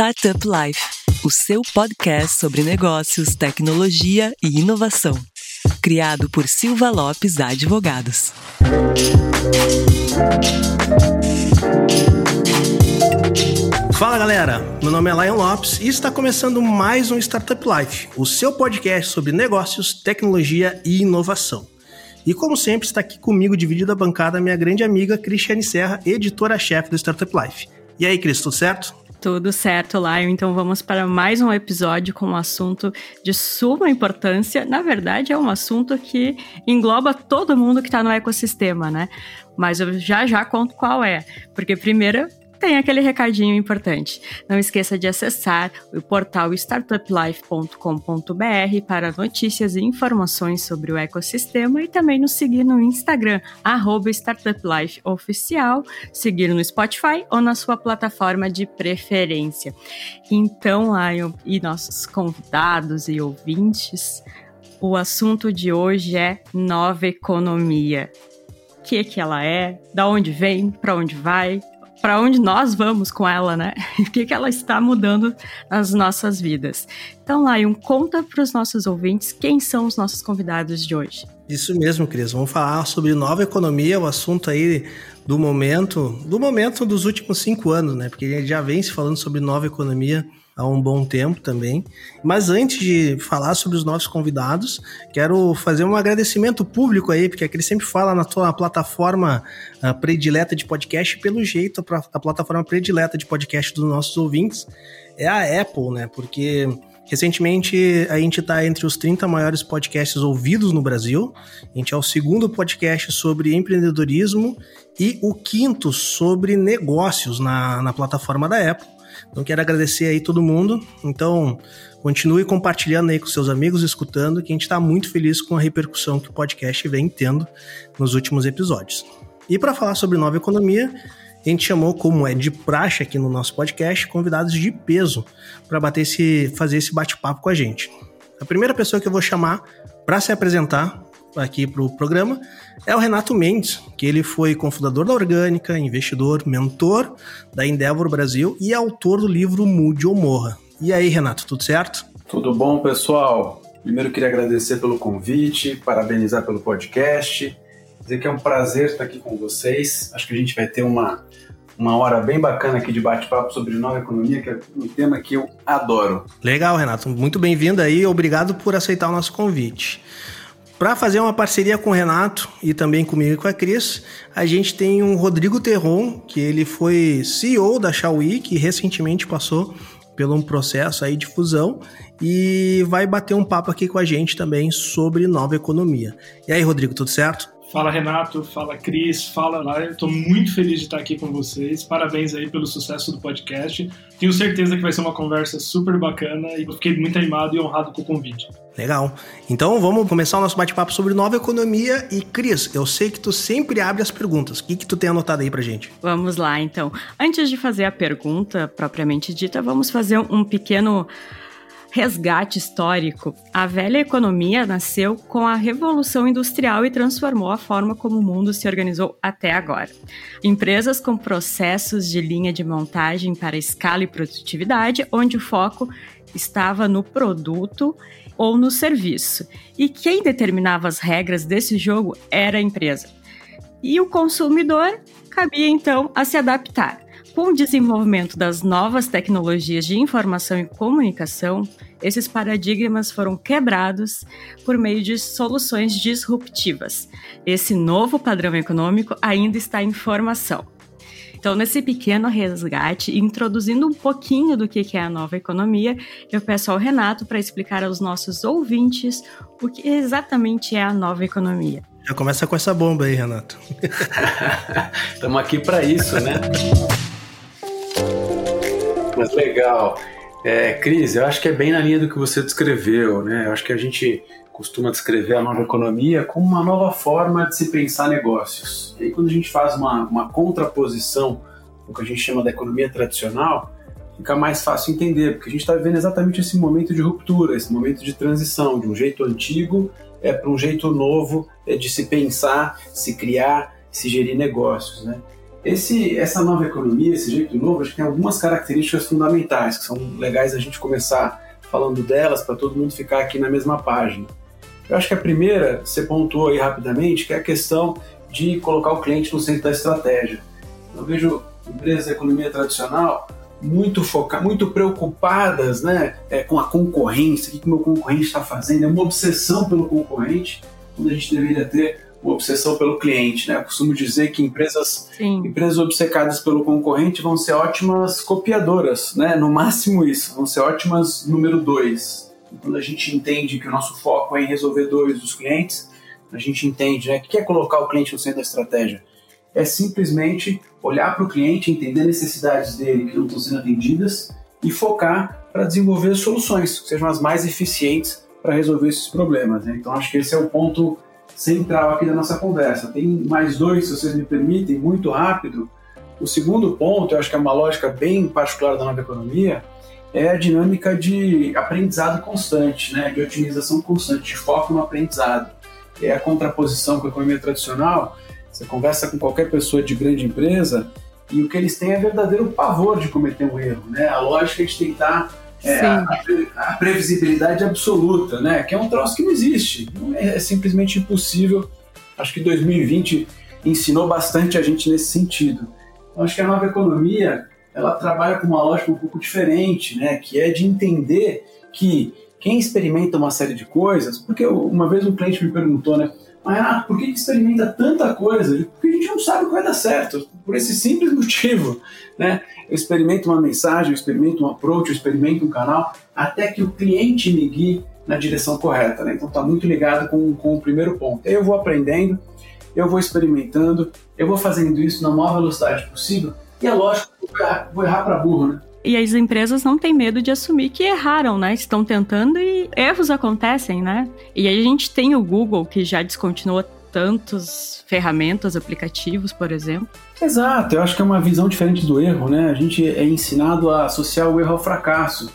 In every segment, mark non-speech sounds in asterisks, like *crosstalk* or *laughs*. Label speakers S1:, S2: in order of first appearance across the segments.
S1: Startup Life, o seu podcast sobre negócios, tecnologia e inovação. Criado por Silva Lopes Advogados.
S2: Fala galera, meu nome é Lion Lopes e está começando mais um Startup Life, o seu podcast sobre negócios, tecnologia e inovação. E como sempre, está aqui comigo, dividida a bancada, minha grande amiga Cristiane Serra, editora-chefe do Startup Life. E aí, Cris, tudo certo?
S3: Tudo certo, Lion. Então vamos para mais um episódio com um assunto de suma importância. Na verdade, é um assunto que engloba todo mundo que está no ecossistema, né? Mas eu já já conto qual é. Porque primeiro tem aquele recadinho importante. Não esqueça de acessar o portal startuplife.com.br para notícias e informações sobre o ecossistema e também nos seguir no Instagram, startuplifeoficial, seguir no Spotify ou na sua plataforma de preferência. Então, Lion e nossos convidados e ouvintes, o assunto de hoje é nova economia. O que, que ela é, da onde vem, para onde vai, para onde nós vamos com ela, né? *laughs* O que, que ela está mudando nas nossas vidas. Então, Lion, conta para os nossos ouvintes quem são os nossos convidados de hoje.
S2: Isso mesmo, Cris. Vamos falar sobre nova economia, o assunto aí do momento, do momento dos últimos cinco anos, né? Porque já vem se falando sobre nova economia há um bom tempo também. Mas antes de falar sobre os nossos convidados, quero fazer um agradecimento público aí, porque aquele sempre fala na tua plataforma uh, predileta de podcast, pelo jeito, a, a plataforma predileta de podcast dos nossos ouvintes é a Apple, né? Porque Recentemente, a gente está entre os 30 maiores podcasts ouvidos no Brasil. A gente é o segundo podcast sobre empreendedorismo e o quinto sobre negócios na, na plataforma da Apple. Então quero agradecer aí todo mundo. Então continue compartilhando aí com seus amigos, escutando, que a gente está muito feliz com a repercussão que o podcast vem tendo nos últimos episódios. E para falar sobre nova economia, a gente chamou, como é de praxe aqui no nosso podcast, convidados de peso para bater esse, fazer esse bate-papo com a gente. A primeira pessoa que eu vou chamar para se apresentar aqui para o programa é o Renato Mendes, que ele foi cofundador da Orgânica, investidor, mentor da Endeavor Brasil e autor do livro Mude ou Morra. E aí, Renato, tudo certo?
S4: Tudo bom, pessoal? Primeiro queria agradecer pelo convite, parabenizar pelo podcast, dizer que é um prazer estar aqui com vocês. Acho que a gente vai ter uma, uma hora bem bacana aqui de bate-papo sobre nova economia, que é um tema que eu adoro.
S2: Legal, Renato. Muito bem-vindo aí. Obrigado por aceitar o nosso convite. Para fazer uma parceria com o Renato e também comigo e com a Cris, a gente tem um Rodrigo Terron, que ele foi CEO da Xiaomi, que recentemente passou pelo um processo aí de fusão e vai bater um papo aqui com a gente também sobre nova economia. E aí, Rodrigo, tudo certo?
S5: Fala Renato, fala Cris, fala lá. Estou muito feliz de estar aqui com vocês. Parabéns aí pelo sucesso do podcast. Tenho certeza que vai ser uma conversa super bacana e fiquei muito animado e honrado com o convite.
S2: Legal. Então vamos começar o nosso bate-papo sobre nova economia. E Cris, eu sei que tu sempre abre as perguntas. O que, que tu tem anotado aí pra gente?
S3: Vamos lá, então. Antes de fazer a pergunta propriamente dita, vamos fazer um pequeno resgate histórico, a velha economia nasceu com a Revolução Industrial e transformou a forma como o mundo se organizou até agora. Empresas com processos de linha de montagem para escala e produtividade, onde o foco estava no produto ou no serviço. E quem determinava as regras desse jogo era a empresa. E o consumidor cabia então a se adaptar. Com o desenvolvimento das novas tecnologias de informação e comunicação, esses paradigmas foram quebrados por meio de soluções disruptivas. Esse novo padrão econômico ainda está em formação. Então, nesse pequeno resgate, introduzindo um pouquinho do que é a nova economia, eu peço ao Renato para explicar aos nossos ouvintes o que exatamente é a nova economia.
S2: Já começa com essa bomba aí, Renato. *laughs*
S4: Estamos aqui para isso, né? Mas legal. É, Cris, eu acho que é bem na linha do que você descreveu, né? Eu acho que a gente costuma descrever a nova economia como uma nova forma de se pensar negócios. E aí, quando a gente faz uma, uma contraposição com o que a gente chama da economia tradicional, fica mais fácil entender, porque a gente está vivendo exatamente esse momento de ruptura, esse momento de transição, de um jeito antigo é, para um jeito novo é, de se pensar, se criar, se gerir negócios, né? Esse, essa nova economia, esse jeito novo, acho que tem algumas características fundamentais que são legais a gente começar falando delas para todo mundo ficar aqui na mesma página. Eu acho que a primeira, você pontuou aí rapidamente, que é a questão de colocar o cliente no centro da estratégia. Eu vejo empresas da economia tradicional muito focadas, muito preocupadas né, é, com a concorrência, o que o meu concorrente está fazendo, é uma obsessão pelo concorrente, quando a gente deveria ter uma obsessão pelo cliente. Né? Eu costumo dizer que empresas, empresas obcecadas pelo concorrente vão ser ótimas copiadoras, né? no máximo isso, vão ser ótimas número dois. Quando a gente entende que o nosso foco é em resolver dores dos clientes, a gente entende né, que é colocar o cliente no centro da estratégia. É simplesmente olhar para o cliente, entender necessidades dele que não estão sendo atendidas e focar para desenvolver soluções que sejam as mais eficientes para resolver esses problemas. Né? Então, acho que esse é o ponto central aqui da nossa conversa. Tem mais dois, se vocês me permitem, muito rápido. O segundo ponto, eu acho que é uma lógica bem particular da nova economia, é a dinâmica de aprendizado constante, né? de otimização constante, de foco no aprendizado. É a contraposição com a economia tradicional. Você conversa com qualquer pessoa de grande empresa e o que eles têm é verdadeiro pavor de cometer um erro. Né? A lógica é de tentar é, a, a, previsibilidade absoluta, né? Que é um troço que não existe. É, é simplesmente impossível. Acho que 2020 ensinou bastante a gente nesse sentido. Então, acho que a nova economia ela trabalha com uma lógica um pouco diferente, né? Que é de entender que quem experimenta uma série de coisas, porque uma vez um cliente me perguntou, né? Mas ah, por que experimenta tanta coisa? Porque a gente não sabe o que vai dar certo, por esse simples *laughs* motivo, né? eu experimento uma mensagem, eu experimento um approach, eu experimento um canal, até que o cliente me guie na direção correta. Né? Então está muito ligado com, com o primeiro ponto. Eu vou aprendendo, eu vou experimentando, eu vou fazendo isso na maior velocidade possível, e é lógico vou errar para burro, né?
S3: E as empresas não têm medo de assumir que erraram, né? Estão tentando e erros acontecem, né? E aí a gente tem o Google, que já descontinuou tantas ferramentas, aplicativos, por exemplo.
S4: Exato, eu acho que é uma visão diferente do erro, né? A gente é ensinado a associar o erro ao fracasso.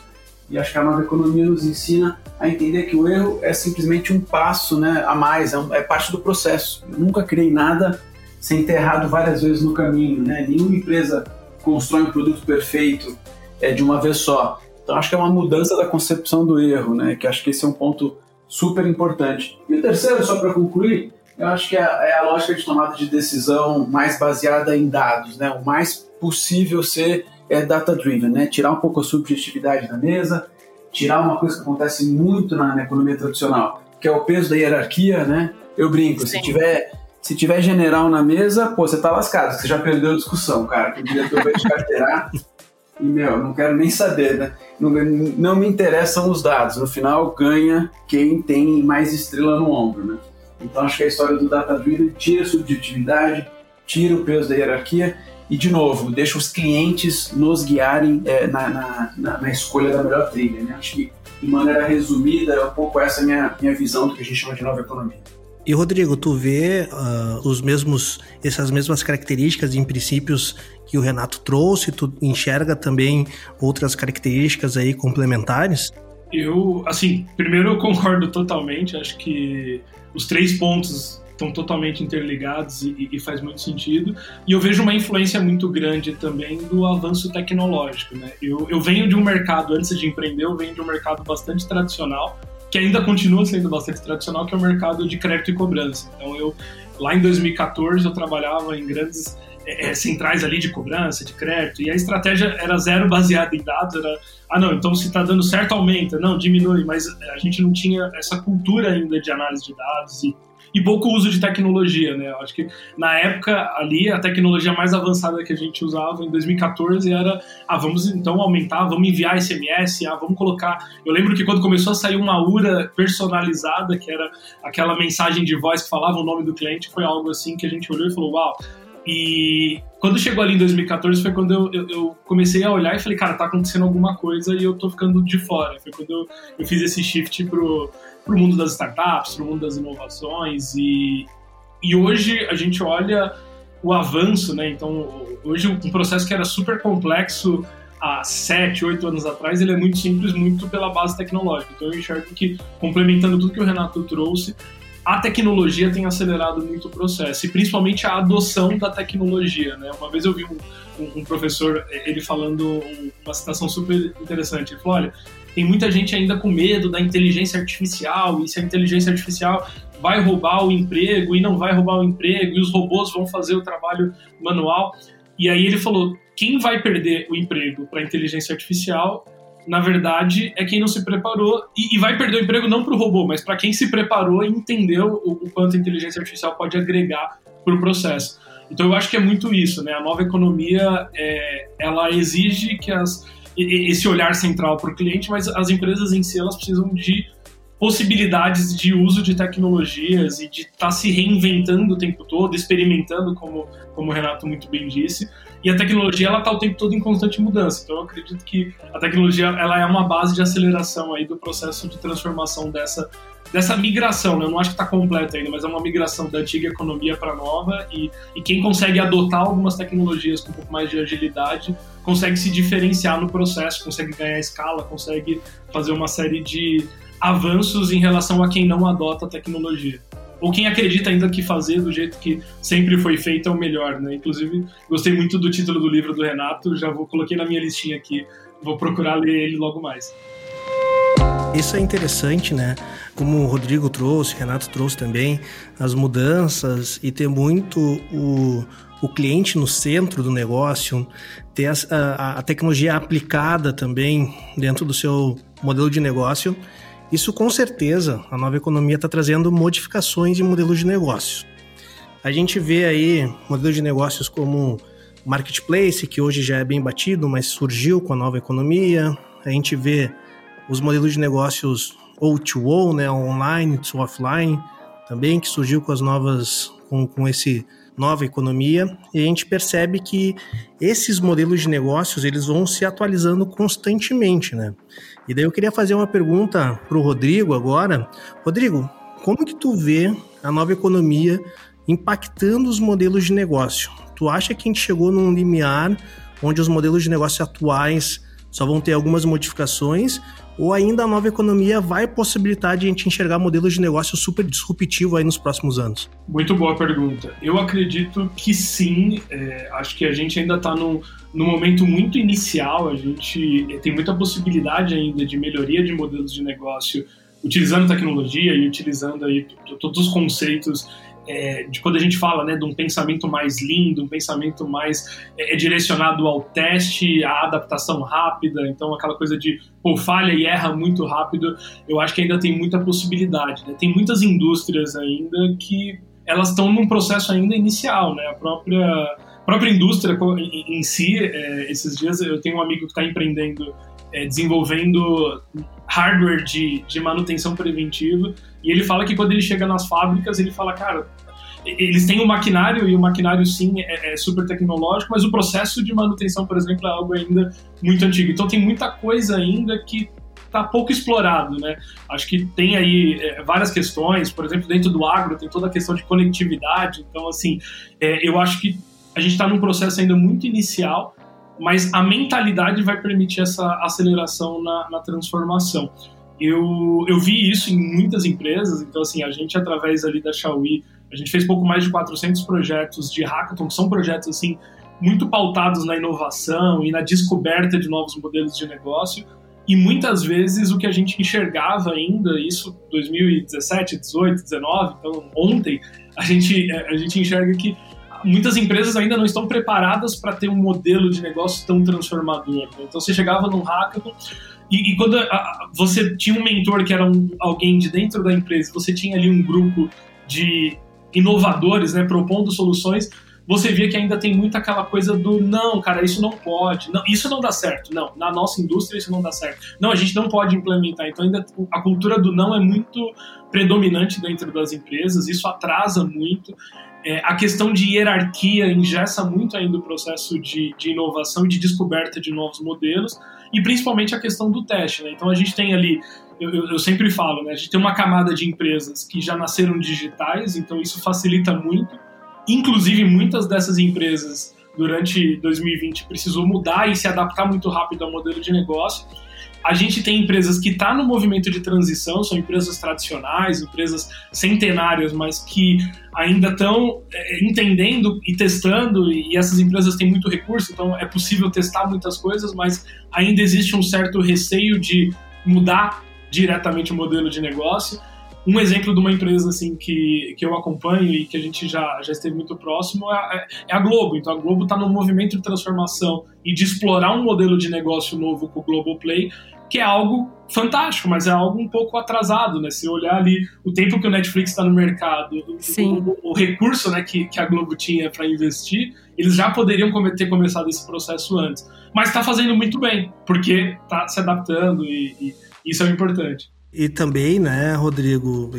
S4: E acho que a nova economia nos ensina a entender que o erro é simplesmente um passo né, a mais, é, um, é parte do processo. Eu nunca criei nada sem ter errado várias vezes no caminho, né? Nenhuma empresa constrói um produto perfeito é, de uma vez só. Então acho que é uma mudança da concepção do erro, né? Que acho que esse é um ponto super importante. E o terceiro, só para concluir, eu acho que é, é, a lógica de tomada de decisão mais baseada em dados, né? O mais possível ser é data-driven, né? Tirar um pouco a subjetividade da mesa, tirar uma coisa que acontece muito na, na, economia tradicional, que é o peso da hierarquia, né? Eu brinco, Sim. se tiver se tiver general na mesa, pô, você tá lascado, você já perdeu a discussão, cara. Que o diretor vai te carteirar e, meu, não quero nem saber, né? Não, não me interessam os dados. No final, ganha quem tem mais estrela no ombro, né? Então acho que a história do data driven tira a subjetividade, tira o peso da hierarquia e, de novo, deixa os clientes nos guiarem é, na, na, na, na, escolha da melhor trilha. Né? Acho que, de maneira resumida, é um pouco essa minha, minha visão do que a gente chama de nova economia.
S2: E Rodrigo, tu vê uh, os mesmos, essas mesmas características e princípios que o Renato trouxe? Tu enxerga também outras características aí complementares?
S5: Eu, assim, primeiro eu *laughs* concordo totalmente. Acho que os três pontos estão totalmente interligados e, e, faz muito sentido. E eu vejo uma influência muito grande também do avanço tecnológico. Né? Eu, eu venho de um mercado, antes de empreender, eu venho de um mercado bastante tradicional, que ainda continua sendo bastante tradicional, que é o mercado de crédito e cobrança. Então, eu lá em 2014 eu trabalhava em grandes é, centrais ali de cobrança, de crédito, e a estratégia era zero baseada em dados, era, ah não, então se está dando certo aumenta, não, diminui, mas a gente não tinha essa cultura ainda de análise de dados e, e pouco uso de tecnologia, né, eu acho que na época ali a tecnologia mais avançada que a gente usava em 2014 era, ah, vamos então aumentar, vamos enviar SMS, ah, vamos colocar, eu lembro que quando começou a sair uma URA personalizada, que era aquela mensagem de voz que falava o nome do cliente, foi algo assim que a gente olhou e falou, uau, e quando chegou ali em 2014 foi quando eu, eu, eu, comecei a olhar e falei, cara, tá acontecendo alguma coisa e eu tô ficando de fora. Foi quando eu, eu fiz esse shift pro, pro mundo das startups, pro mundo das inovações e, e hoje a gente olha o avanço, né? Então, hoje um processo que era super complexo há sete, oito anos atrás, ele é muito simples, muito pela base tecnológica. Então eu enxergo que, complementando tudo que o Renato trouxe, a tecnologia tem acelerado muito o processo, e principalmente a adoção da tecnologia. Né? Uma vez eu vi um, um, um professor, ele falando uma citação super interessante, ele falou, olha, tem muita gente ainda com medo da inteligência artificial, e se a inteligência artificial vai roubar o emprego e não vai roubar o emprego, e os robôs vão fazer o trabalho manual. E aí ele falou: quem vai perder o emprego para a inteligência artificial na verdade, é quem não se preparou e, e vai perder o emprego não para o robô, mas para quem se preparou e entendeu o, o, quanto a inteligência artificial pode agregar para o processo. Então, eu acho que é muito isso, né? A nova economia, é, ela exige que as, esse olhar central para o cliente, mas as empresas em si, elas precisam de possibilidades de uso de tecnologias e de estar tá se reinventando o tempo todo, experimentando, como, como o Renato muito bem disse, e a tecnologia ela está o tempo todo em constante mudança. Então eu acredito que a tecnologia ela é uma base de aceleração aí do processo de transformação dessa dessa migração. Né? Eu não acho que está completa ainda, mas é uma migração da antiga economia para a nova e, e quem consegue adotar algumas tecnologias com um pouco mais de agilidade consegue se diferenciar no processo, consegue ganhar escala, consegue fazer uma série de avanços em relação a quem não adota a tecnologia ou quem acredita ainda que fazer do jeito que sempre foi feito é o melhor, né? Inclusive, gostei muito do título do livro do Renato, já vou coloquei na minha listinha aqui, vou procurar ler ele logo mais.
S2: Isso é interessante, né? Como o Rodrigo trouxe, o Renato trouxe também, as mudanças e ter muito o, o cliente no centro do negócio, ter a, a, a tecnologia aplicada também dentro do seu modelo de negócio isso com certeza, a nova economia está trazendo modificações em modelos de negócio. A gente vê aí modelos de negócios como marketplace, que hoje já é bem batido, mas surgiu com a nova economia. A gente vê os modelos de negócios O2O, né, online to offline, também que surgiu com as novas com, com esse nova economia e a gente percebe que esses modelos de negócios eles vão se atualizando constantemente, né? E daí eu queria fazer uma pergunta para o Rodrigo agora. Rodrigo, como que tu vê a nova economia impactando os modelos de negócio? Tu acha que a gente chegou num limiar onde os modelos de negócio atuais só vão ter algumas modificações ou ainda a nova economia vai possibilitar a gente enxergar modelos de negócio super disruptivo aí nos próximos anos?
S5: Muito boa pergunta. Eu acredito que sim. É, acho que a gente ainda está num, num momento muito inicial. A gente tem muita possibilidade ainda de melhoria de modelos de negócio utilizando tecnologia e utilizando aí todos os conceitos é, de quando a gente fala né, de um pensamento mais lindo, um pensamento mais é, é, direcionado ao teste, à adaptação rápida, então aquela coisa de pô, falha e erra muito rápido, eu acho que ainda tem muita possibilidade. Né? Tem muitas indústrias ainda que elas estão num processo ainda inicial, né? A própria, própria indústria em, em si, é, esses dias eu tenho um amigo que está empreendendo, é, desenvolvendo hardware de, de manutenção preventiva e ele fala que quando ele chega nas fábricas, ele fala, cara, eles têm um maquinário e o maquinário sim é, é, super tecnológico, mas o processo de manutenção, por exemplo, é algo ainda muito antigo. Então tem muita coisa ainda que está pouco explorado, né? Acho que tem aí é, várias questões, por exemplo, dentro do agro tem toda a questão de conectividade. Então, assim, é, eu acho que a gente está num processo ainda muito inicial, mas a mentalidade vai permitir essa aceleração na, na transformação eu, eu vi isso em muitas empresas, então assim, a gente através ali da Xiaomi, a gente fez pouco mais de 400 projetos de hackathon, que são projetos assim muito pautados na inovação e na descoberta de novos modelos de negócio, e muitas vezes o que a gente enxergava ainda, isso 2017, 18, 19, então ontem, a gente, a gente enxerga que muitas empresas ainda não estão preparadas para ter um modelo de negócio tão transformador. Né? Então você chegava num hackathon, e, e quando a, você tinha um mentor que era um, alguém de dentro da empresa, você tinha ali um grupo de inovadores, né, propondo soluções, você via que ainda tem muito aquela coisa do não, cara, isso não pode, não, isso não dá certo, não, na nossa indústria isso não dá certo, não, a gente não pode implementar. Então ainda a cultura do não é muito predominante dentro das empresas, isso atrasa muito. É, a questão de hierarquia ingessa muito ainda o processo de, de inovação e de descoberta de novos modelos e principalmente a questão do teste. Né? Então a gente tem ali, eu, eu, sempre falo, né? a gente tem uma camada de empresas que já nasceram digitais, então isso facilita muito. Inclusive, muitas dessas empresas durante 2020 precisou mudar e se adaptar muito rápido ao modelo de negócio. A gente tem empresas que estão tá no movimento de transição, são empresas tradicionais, empresas centenárias, mas que ainda estão é, entendendo e testando, e essas empresas têm muito recurso, então é possível testar muitas coisas, mas ainda existe um certo receio de mudar diretamente o modelo de negócio. Um exemplo de uma empresa assim que, que eu acompanho e que a gente já, já esteve muito próximo é, é a Globo. Então a Globo está no movimento de transformação e de explorar um modelo de negócio novo com o Globoplay, que é algo fantástico, mas é algo um pouco atrasado, né? Se olhar ali o tempo que o Netflix está no mercado, o, o, recurso né, que, que a Globo tinha para investir, eles já poderiam ter começado esse processo antes. Mas está fazendo muito bem, porque está se adaptando e, e isso é o importante.
S2: E também, né, Rodrigo,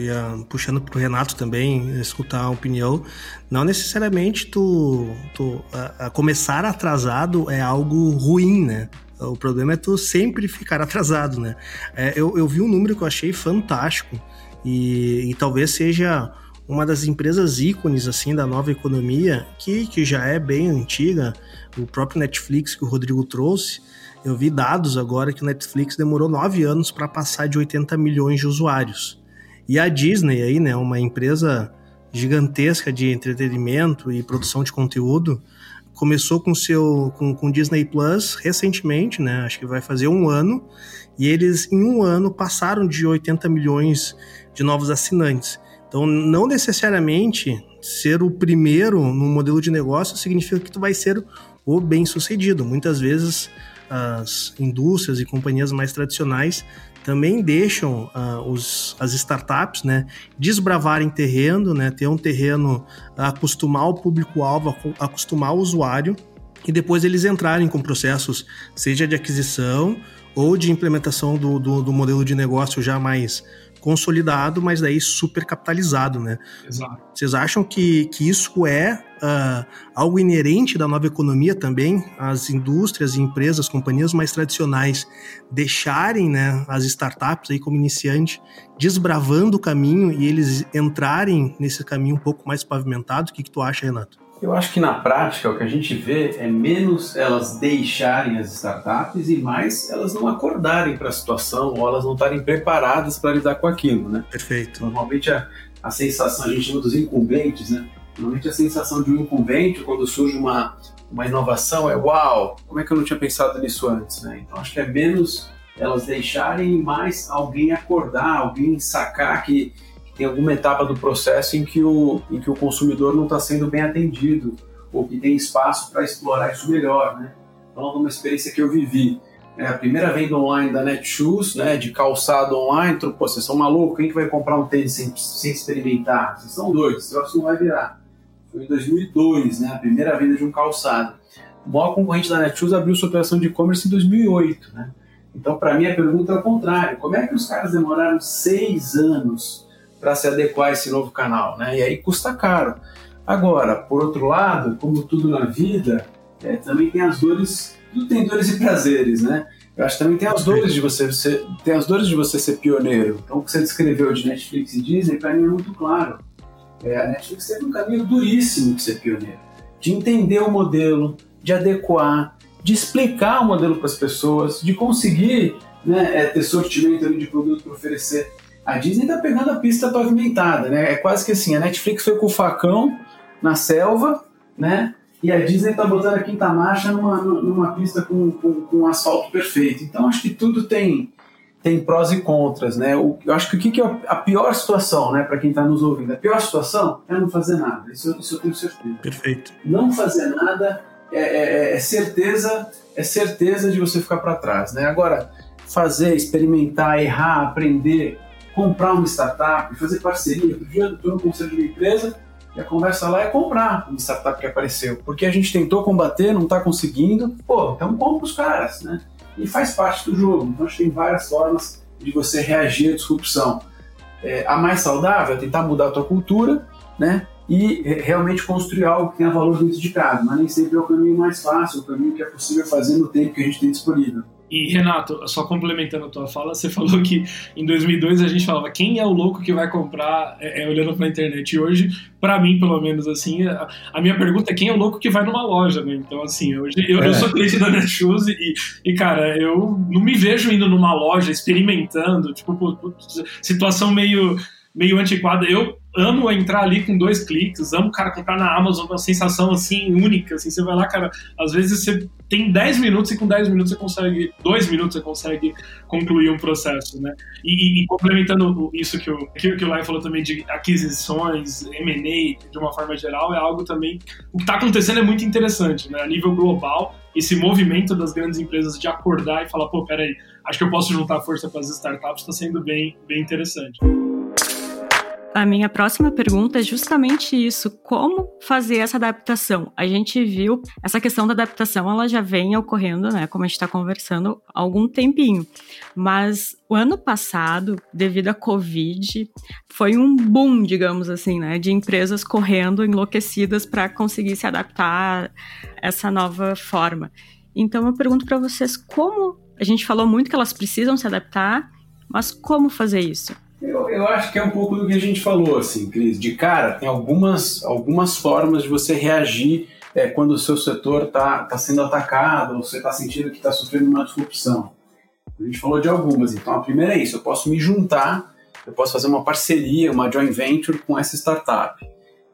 S2: puxando para o Renato também, escutar a opinião, não necessariamente tu, tu a, a começar atrasado é algo ruim, né? O problema é tu sempre ficar atrasado, né? É, eu, eu vi um número que eu achei fantástico e, e talvez seja uma das empresas ícones assim da nova economia, que, que já é bem antiga, o próprio Netflix que o Rodrigo trouxe, eu vi dados agora que o Netflix demorou nove anos para passar de 80 milhões de usuários. E a Disney aí, né, uma empresa gigantesca de entretenimento e produção de conteúdo, começou com seu com, com Disney Plus recentemente, né? Acho que vai fazer um ano. E eles em um ano passaram de 80 milhões de novos assinantes. Então, não necessariamente ser o primeiro no modelo de negócio significa que tu vai ser o bem sucedido. Muitas vezes as indústrias e companhias mais tradicionais também deixam uh, os, as startups né, desbravarem terreno, né, ter um terreno, acostumar o público-alvo, acostumar o usuário, e depois eles entrarem com processos, seja de aquisição ou de implementação do, do, do modelo de negócio já mais consolidado, mas daí super capitalizado, né? Exato. Vocês acham que, que isso é uh, algo inerente da nova economia também? As indústrias e empresas, companhias mais tradicionais deixarem né, as startups aí como iniciante desbravando o caminho e eles entrarem nesse caminho um pouco mais pavimentado? O que, que tu acha, Renato?
S4: Eu acho que na prática o que a gente vê é menos elas deixarem as startups e mais elas não acordarem para a situação ou elas não estarem preparadas para lidar com aquilo, né?
S2: Perfeito.
S4: Normalmente a, a sensação, a gente chama dos incumbentes, né? Normalmente a sensação de um incumbente quando surge uma, uma inovação é uau, como é que eu não tinha pensado nisso antes, né? Então acho que é menos elas deixarem mais alguém acordar, alguém sacar que tem alguma etapa do processo em que o, em que o consumidor não está sendo bem atendido ou que tem espaço para explorar isso melhor, né? Então, uma experiência que eu vivi, é a primeira venda online da Netshoes, né, de calçado online, pô, vocês são malucos, quem que vai comprar um tênis sem, sem experimentar? Vocês são doidos, esse troço não vai virar. Foi em 2002, né, a primeira venda de um calçado. O maior concorrente da Netshoes abriu sua operação de e-commerce em 2008, né? Então, para mim, a pergunta é o contrário. Como é que os caras demoraram seis anos para se adequar a esse novo canal, né? E aí custa caro. Agora, por outro lado, como tudo na vida, é, também tem as dores, tudo tem dores e prazeres, né? Eu acho que também tem as dores de você, você tem as dores de você ser pioneiro. Então, o que você descreveu de Netflix e Disney, para mim é muito claro. É, a Netflix teve um caminho duríssimo de ser pioneiro, de entender o modelo, de adequar, de explicar o modelo para as pessoas, de conseguir né, é, ter sortimento de produto para oferecer a Disney tá pegando a pista pavimentada, né? É quase que assim, a Netflix foi com o facão na selva, né? E a Disney tá botando a quinta marcha numa, numa pista com, com, com um asfalto perfeito. Então acho que tudo tem, tem prós e contras, né? eu acho que o que, que é a pior situação, né, para quem está nos ouvindo? A pior situação é não fazer nada. Isso, isso eu tenho certeza.
S2: Perfeito.
S4: Não fazer nada é, é, é certeza, é certeza de você ficar para trás, né? Agora fazer, experimentar, errar, aprender, comprar uma startup, fazer parceria. Outro dia eu estou no conselho de uma empresa e a conversa lá é comprar uma startup que apareceu. Porque a gente tentou combater, não está conseguindo. Pô, então compra os caras, né? E faz parte do jogo. Então a gente tem várias formas de você reagir à disrupção. É, a mais saudável é tentar mudar a tua cultura, né? E realmente construir algo que tenha valor dentro de casa. Mas nem sempre é o caminho mais fácil, o caminho que é possível fazer no tempo que a gente tem disponível.
S5: E Renato, só complementando a tua fala, você *laughs* falou que em 2002 a gente falava quem é o louco que vai comprar é, é olhando para a internet. E hoje, para mim, pelo menos assim, a, a, minha pergunta é quem é o louco que vai numa loja, né? Então assim, hoje eu, é. eu sou cliente da Netshoes e, e cara, eu não me vejo indo numa loja experimentando, tipo, situação meio meio antiquada. Eu amo entrar ali com dois cliques, amo, cara, comprar na Amazon, uma sensação assim única, assim, você vai lá, cara, às vezes você tem 10 minutos e com 10 minutos você consegue, 2 minutos você consegue concluir um processo, né? E, e complementando isso que o, que, que o Lai falou também de aquisições, M&A, de uma forma geral, é algo também, o que está acontecendo é muito interessante, né? A nível global, esse movimento das grandes empresas de acordar e falar, pô, peraí, acho que eu posso juntar força para as startups, está sendo bem, bem interessante.
S3: A minha próxima pergunta é justamente isso: como fazer essa adaptação? A gente viu essa questão da adaptação, ela já vem ocorrendo, né? Como a gente está conversando há algum tempinho. Mas o ano passado, devido à Covid, foi um boom, digamos assim, né? De empresas correndo enlouquecidas para conseguir se adaptar a essa nova forma. Então eu pergunto para vocês como a gente falou muito que elas precisam se adaptar, mas como fazer isso?
S4: Eu, eu acho que é um pouco do que a gente falou, assim, Cris. De cara, tem algumas, algumas formas de você reagir é, quando o seu setor está tá sendo atacado ou você está sentindo que está sofrendo uma disrupção. A gente falou de algumas. Então, a primeira é isso: eu posso me juntar, eu posso fazer uma parceria, uma joint venture com essa startup.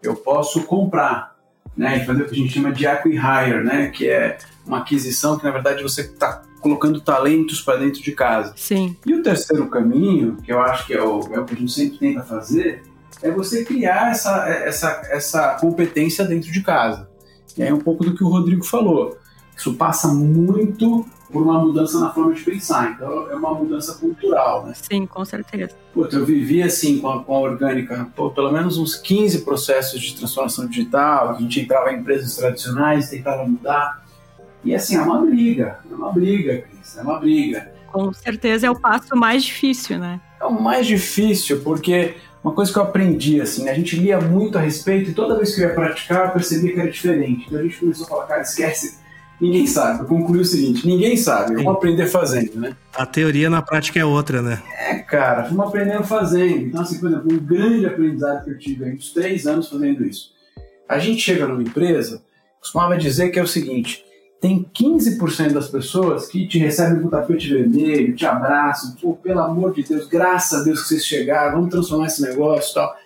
S4: Eu posso comprar, né, fazer o que a gente chama de acquihire, né, que é uma aquisição que, na verdade, você está colocando talentos para dentro de casa.
S3: Sim.
S4: E o terceiro caminho, que eu acho que é o, é o que a gente sempre tenta fazer, é você criar essa, essa, essa competência dentro de casa. E aí é um pouco do que o Rodrigo falou. Isso passa muito por uma mudança na forma de pensar. Então, é uma mudança cultural, né?
S3: Sim, com certeza.
S4: Puta, eu vivi assim com a, com a orgânica, pô, pelo menos uns 15 processos de transformação digital. A gente entrava em empresas tradicionais, tentava mudar. E assim, é uma briga, é uma briga, Cris, é uma briga.
S3: Com certeza é o passo mais difícil, né?
S4: É o mais difícil, porque uma coisa que eu aprendi, assim, a gente lia muito a respeito e toda vez que eu ia praticar eu percebia que era diferente. Então a gente começou a falar, cara, esquece, ninguém sabe. Eu concluí o seguinte, ninguém sabe, vamos aprender fazendo, né?
S2: A teoria na prática é outra, né?
S4: É, cara, vamos aprendendo fazendo. Então, assim, por exemplo, um grande aprendizado que eu tive aí, uns três anos fazendo isso. A gente chega numa empresa, costumava dizer que é o seguinte, tem 15% das pessoas que te recebem com tapete vermelho, te abraçam, pô, pelo amor de Deus, graças a Deus que vocês chegaram, vamos transformar esse negócio e tal.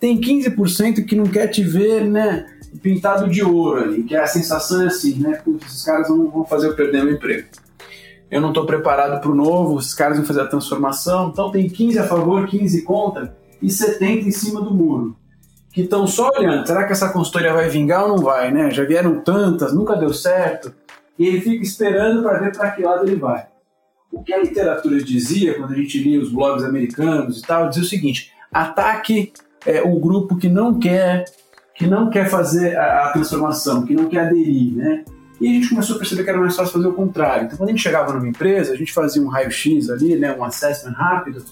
S4: Tem 15% que não quer te ver, né, pintado de ouro ali, que a sensação é assim, né, putz, esses caras vão, vão fazer eu perder meu emprego. Eu não estou preparado para o novo, esses caras vão fazer a transformação, então tem 15 a favor, 15 contra e 70 em cima do muro que estão só olhando, será que essa consultoria vai vingar ou não vai, né? Já vieram tantas, nunca deu certo e ele fica esperando para ver para que lado ele vai. O que a literatura dizia, quando a gente lia os blogs americanos e tal, dizia o seguinte: ataque é, o grupo que não quer que não quer fazer a, a, transformação, que não quer aderir, né? E a gente começou a perceber que era mais fácil fazer o contrário. Então, quando a gente chegava numa empresa, a gente fazia um raio-x ali, né, um assessment rápido,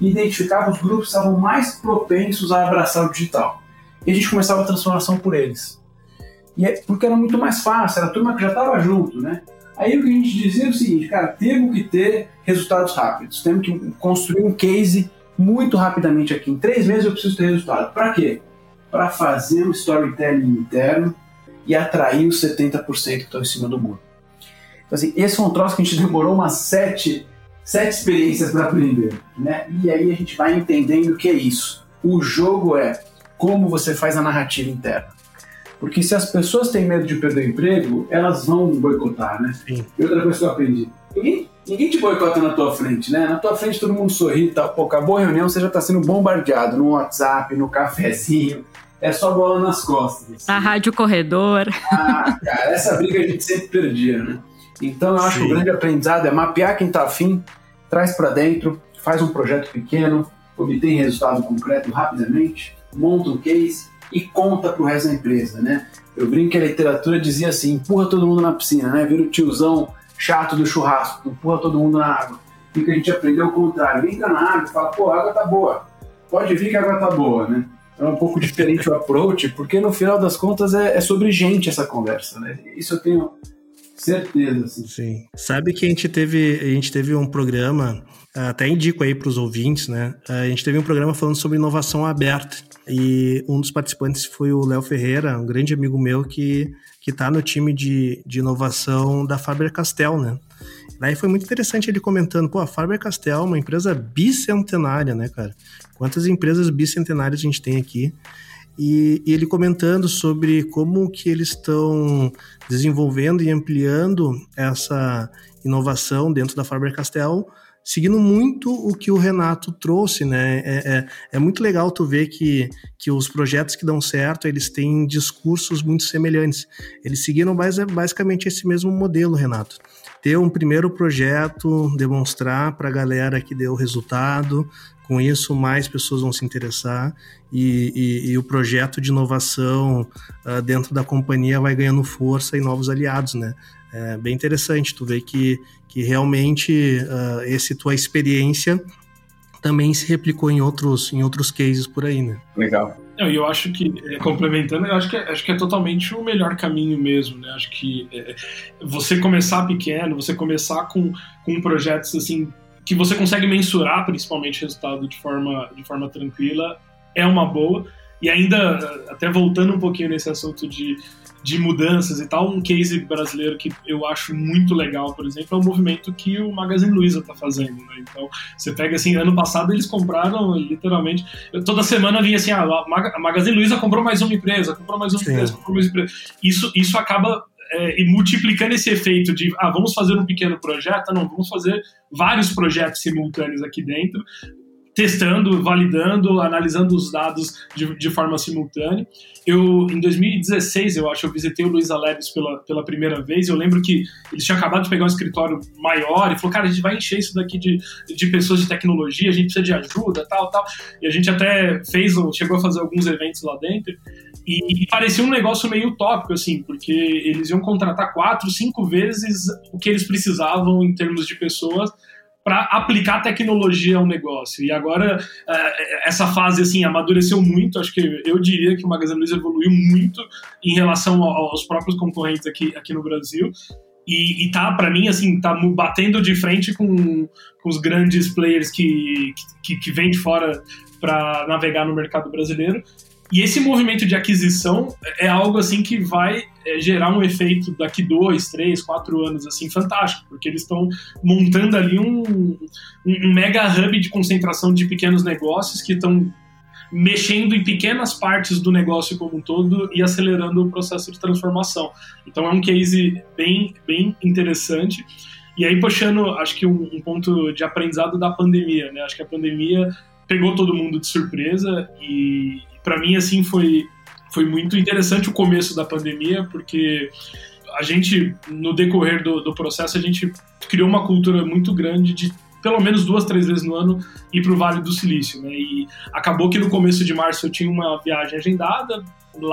S4: e identificava os grupos que estavam mais propensos a abraçar o digital. E a gente começava a transformação por eles. E é porque era muito mais fácil, era a turma que já estava junto, né? Aí o que a gente dizia é o seguinte, cara, temos que ter resultados rápidos, temos que construir um case muito rapidamente aqui. Em três meses eu preciso ter resultado. Para quê? Para fazer um storytelling interno e atrair os 70% que estão em cima do muro. Então, assim, esse foi um troço que a gente demorou umas sete, sete experiências para aprender. Né? E aí a gente vai entendendo o que é isso. O jogo é como você faz a narrativa interna. Porque se as pessoas têm medo de perder o emprego, elas vão boicotar, né? Sim. E outra coisa que eu aprendi: ninguém, ninguém te boicota na tua frente, né? Na tua frente todo mundo sorri e tal. Pô, acabou a reunião, você já está sendo bombardeado no WhatsApp, no cafezinho. É só bola nas costas.
S3: Assim. A rádio corredor.
S4: Ah, cara, essa briga a gente sempre perdia, né? Então eu acho Sim. que o grande aprendizado é mapear quem está afim, traz para dentro, faz um projeto pequeno, obtém resultado concreto rapidamente, monta um case e conta pro resto da empresa, né? Eu brinco que a literatura dizia assim, empurra todo mundo na piscina, né? Vira o tiozão chato do churrasco, empurra todo mundo na água. E que a gente aprendeu o contrário, entra na água e fala, pô, a água tá boa, pode vir que a água tá boa, né? É um pouco diferente o approach, porque no final das contas é, é sobre gente essa conversa, né? Isso eu tenho Certeza, sim.
S2: Sim. Sabe que a gente teve, a gente teve um programa, até indico aí para os ouvintes, né? A gente teve um programa falando sobre inovação aberta. E um dos participantes foi o Léo Ferreira, um grande amigo meu que que está no time de, de inovação da Faber-Castell, né? Daí foi muito interessante ele comentando, pô, a Faber-Castell é uma empresa bicentenária, né, cara? Quantas empresas bicentenárias a gente tem aqui? E, e ele comentando sobre como que eles estão desenvolvendo e ampliando essa inovação dentro da Faber-Castell, seguindo muito o que o Renato trouxe, né? É, é, é, muito legal tu ver que, que os projetos que dão certo, eles têm discursos muito semelhantes. Eles seguiram basicamente esse mesmo modelo, Renato. Ter um primeiro projeto, demonstrar para a galera que deu resultado, com isso mais pessoas vão se interessar e, e, e o projeto de inovação uh, dentro da companhia vai ganhando força e novos aliados, né? É bem interessante tu ver que, que realmente uh, esse tua experiência também se replicou em outros, em outros cases por aí, né?
S4: Legal.
S5: E eu acho que, é, complementando, eu acho que, é, acho que é totalmente o melhor caminho mesmo, né? Acho que é, você começar pequeno, você começar com, com projetos assim que você consegue mensurar principalmente resultado de forma, de forma tranquila, é uma boa. E ainda, até voltando um pouquinho nesse assunto de, de mudanças e tal, um case brasileiro que eu acho muito legal, por exemplo, é o movimento que o Magazine Luiza está fazendo. Né? Então, você pega assim, ano passado eles compraram literalmente, toda semana vinha assim, ah, a Magazine Luiza comprou mais uma empresa, comprou mais uma Sim. empresa, comprou mais uma empresa. Isso, isso acaba é, e multiplicando esse efeito de ah, vamos fazer um pequeno projeto, não, vamos fazer vários projetos simultâneos aqui dentro, testando, validando, analisando os dados de, de, forma simultânea. Eu, em 2016, eu acho, eu visitei o Luiz Labs pela, pela primeira vez. Eu lembro que eles tinham acabado de pegar um escritório maior e falou, cara, a gente vai encher isso daqui de, de pessoas de tecnologia, a gente precisa de ajuda, tal, tal. E a gente até fez, chegou a fazer alguns eventos lá dentro. E, parecia um negócio meio utópico, assim, porque eles iam contratar quatro, cinco vezes o que eles precisavam em termos de pessoas para aplicar tecnologia ao negócio. E agora é, essa fase assim amadureceu muito. Acho que eu diria que o Magazine Luiza evoluiu muito em relação aos próprios concorrentes aqui, aqui no Brasil. E, e tá, para mim, assim, tá batendo de frente com, com os grandes players que, que, que vêm de fora para navegar no mercado brasileiro. E esse movimento de aquisição é algo assim que vai é, gerar um efeito daqui dois, três, quatro anos assim fantástico, porque eles estão montando ali um, um, mega hub de concentração de pequenos negócios que estão mexendo em pequenas partes do negócio como um todo e acelerando o processo de transformação. Então é um case bem, bem interessante. E aí, puxando, acho que um, um ponto de aprendizado da pandemia, né? Acho que a pandemia pegou todo mundo de surpresa e, para mim, assim, foi, foi muito interessante o começo da pandemia, porque a gente, no decorrer do, do processo, a gente criou uma cultura muito grande de pelo menos duas, três vezes no ano ir para o Vale do Silício, né? E acabou que no começo de março eu tinha uma viagem agendada,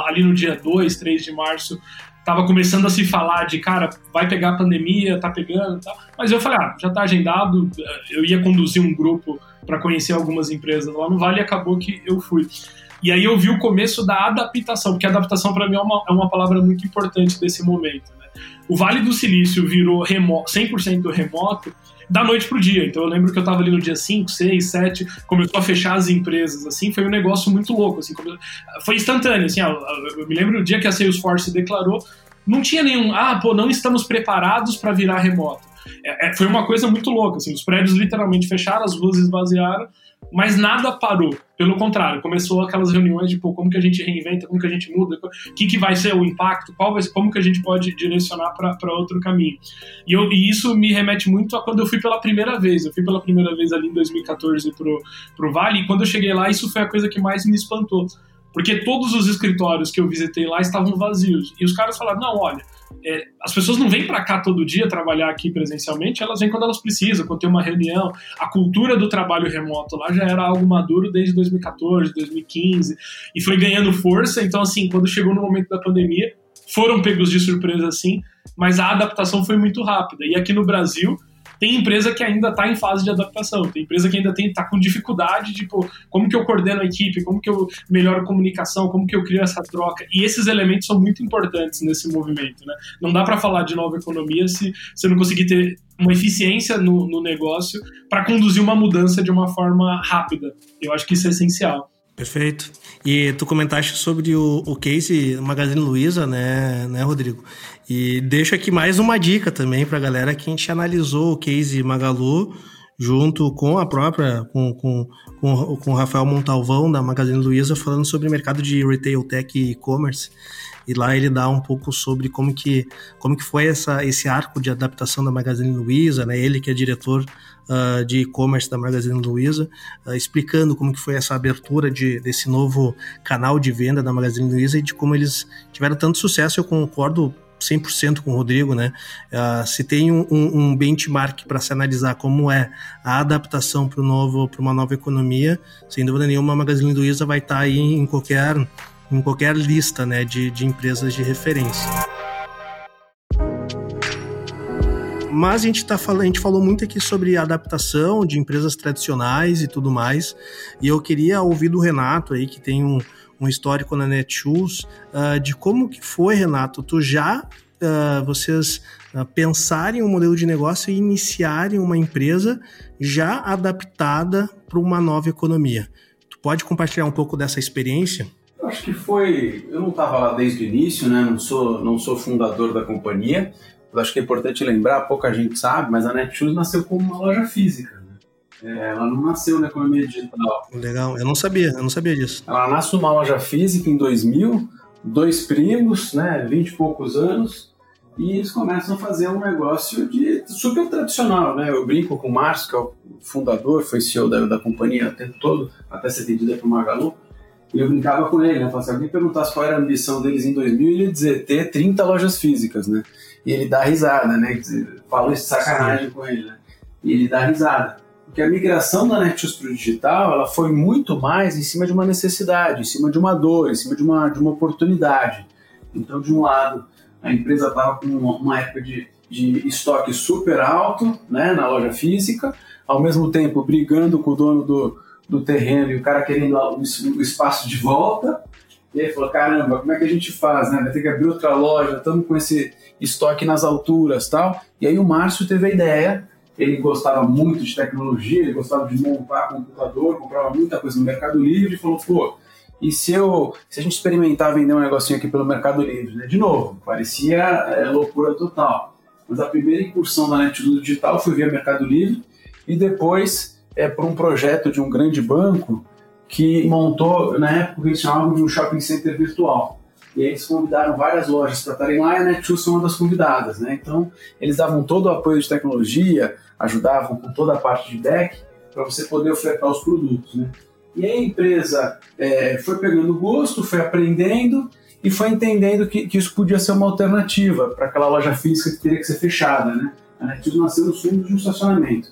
S5: ali no dia 2, 3 de março, tava começando a se falar de, cara, vai pegar a pandemia, tá pegando e tal. Mas eu falei, ah, já tá agendado, eu ia conduzir um grupo para conhecer algumas empresas lá no Vale e acabou que eu fui. E aí eu vi o começo da adaptação, porque adaptação para mim é uma, é uma palavra muito importante desse momento. Né? O Vale do Silício virou remo 100% remoto da noite pro dia. Então eu lembro que eu tava ali no dia 5, 6, 7, começou a fechar as empresas, assim, foi um negócio muito louco, assim, foi instantâneo, assim, eu me lembro do dia que a Salesforce declarou, não tinha nenhum, ah, pô, não estamos preparados para virar remoto. É, é, foi uma coisa muito louca, assim, os prédios literalmente fecharam, as ruas esvaziaram, mas nada parou. Pelo contrário, começou aquelas reuniões de pô, como que a gente reinventa, como que a gente muda, o que, que vai ser o impacto, qual vai ser, como que a gente pode direcionar para outro caminho. E, eu, e, isso me remete muito a quando eu fui pela primeira vez. Eu fui pela primeira vez ali em 2014 pro, pro Vale, e quando eu cheguei lá, isso foi a coisa que mais me espantou. Porque todos os escritórios que eu visitei lá estavam vazios. E os caras falaram: não, olha, é, as pessoas não vêm para cá todo dia trabalhar aqui presencialmente, elas vêm quando elas precisam, quando tem uma reunião. A cultura do trabalho remoto lá já era algo maduro desde 2014, 2015 e foi ganhando força. Então, assim, quando chegou no momento da pandemia, foram pegos de surpresa assim, mas a adaptação foi muito rápida. E aqui no Brasil, Tem empresa que ainda está em fase de adaptação, tem empresa que ainda está com dificuldade de, pô, como que eu coordeno a equipe, como que eu melhoro a comunicação, como que eu crio essa troca. E esses elementos são muito importantes nesse movimento, né? Não dá para falar de nova economia se você não conseguir ter uma eficiência no, no negócio para conduzir uma mudança de uma forma rápida. Eu acho que isso é essencial.
S2: Perfeito. E tu comentaste sobre o, o case Magazine Luiza, né, né, Rodrigo? E deixo aqui mais uma dica também para a galera que a gente analisou o case Magalu junto com a própria, com, com, com, com o Rafael Montalvão da Magazine Luiza, falando sobre o mercado de retail tech e e-commerce e lá ele dá um pouco sobre como que, como que foi essa, esse arco de adaptação da Magazine Luiza, né? Ele que é diretor uh, de e-commerce da Magazine Luiza, uh, explicando como que foi essa abertura de, desse novo canal de venda da Magazine Luiza e de como eles tiveram tanto sucesso. Eu concordo 100% com o Rodrigo, né? Uh, se tem um, um benchmark para se analisar como é a adaptação para novo, para uma nova economia, sem dúvida nenhuma, a Magazine Luiza vai estar tá aí em qualquer em qualquer lista né, de, de empresas de referência. Mas a gente, tá a gente falou muito aqui sobre adaptação de empresas tradicionais e tudo mais. E eu queria ouvir do Renato aí, que tem um, um histórico na Netshoes, uh, de como que foi, Renato, tu já, uh, vocês uh, pensarem um modelo de negócio e iniciarem uma empresa já adaptada para uma nova economia. Tu pode compartilhar um pouco dessa experiência?
S4: Eu acho que foi. Eu não estava lá desde o início, né? Não sou, não sou fundador da companhia. Eu acho que é importante lembrar, pouca gente sabe, mas a Netshoes nasceu como uma loja física. Né? É, ela não nasceu na economia digital.
S2: Legal, eu não sabia, eu não sabia disso.
S4: Ela nasce numa loja física em 2000, dois primos, né, 20 e poucos anos, e eles começam a fazer um negócio de super tradicional, né? Eu brinco com o Márcio, que é o fundador, foi CEO da, da companhia o tempo todo, até ser vendida para o Magalu. E eu brincava com ele, né? Falava, se alguém perguntasse qual era a ambição deles em 2000, ele ia dizer ter 30 lojas físicas, né? E ele dá risada, né? Fala isso de sacanagem Sim. com ele, né? E ele dá risada. Porque a migração da Netshoes para o digital, ela foi muito mais em cima de uma necessidade, em cima de uma dor, em cima de uma, de uma oportunidade. Então, de um lado, a empresa estava com uma época de, de estoque super alto, né? Na loja física, ao mesmo tempo brigando com o dono do do terreno e o cara querendo o espaço de volta. E aí falou, caramba, como é que a gente faz, né? Vai ter que abrir outra loja, estamos com esse estoque nas alturas tal. E aí o Márcio teve a ideia, ele gostava muito de tecnologia, ele gostava de montar computador, comprava muita coisa no Mercado Livre e falou, pô, e se, eu, se a gente experimentar vender um negocinho aqui pelo Mercado Livre, né? De novo, parecia é, loucura total. Mas a primeira incursão da Netshoes digital foi via Mercado Livre e depois é por um projeto de um grande banco que montou, na época, eles chamavam de um shopping center virtual. E eles convidaram várias lojas para estarem lá e a Netshoes foi uma das convidadas. Né? Então, eles davam todo o apoio de tecnologia, ajudavam com toda a parte de back para você poder ofertar os produtos. Né? E aí a empresa é, foi pegando gosto, foi aprendendo e foi entendendo que, que isso podia ser uma alternativa para aquela loja física que teria que ser fechada. Né? A Netshoes nasceu no fundo de um estacionamento.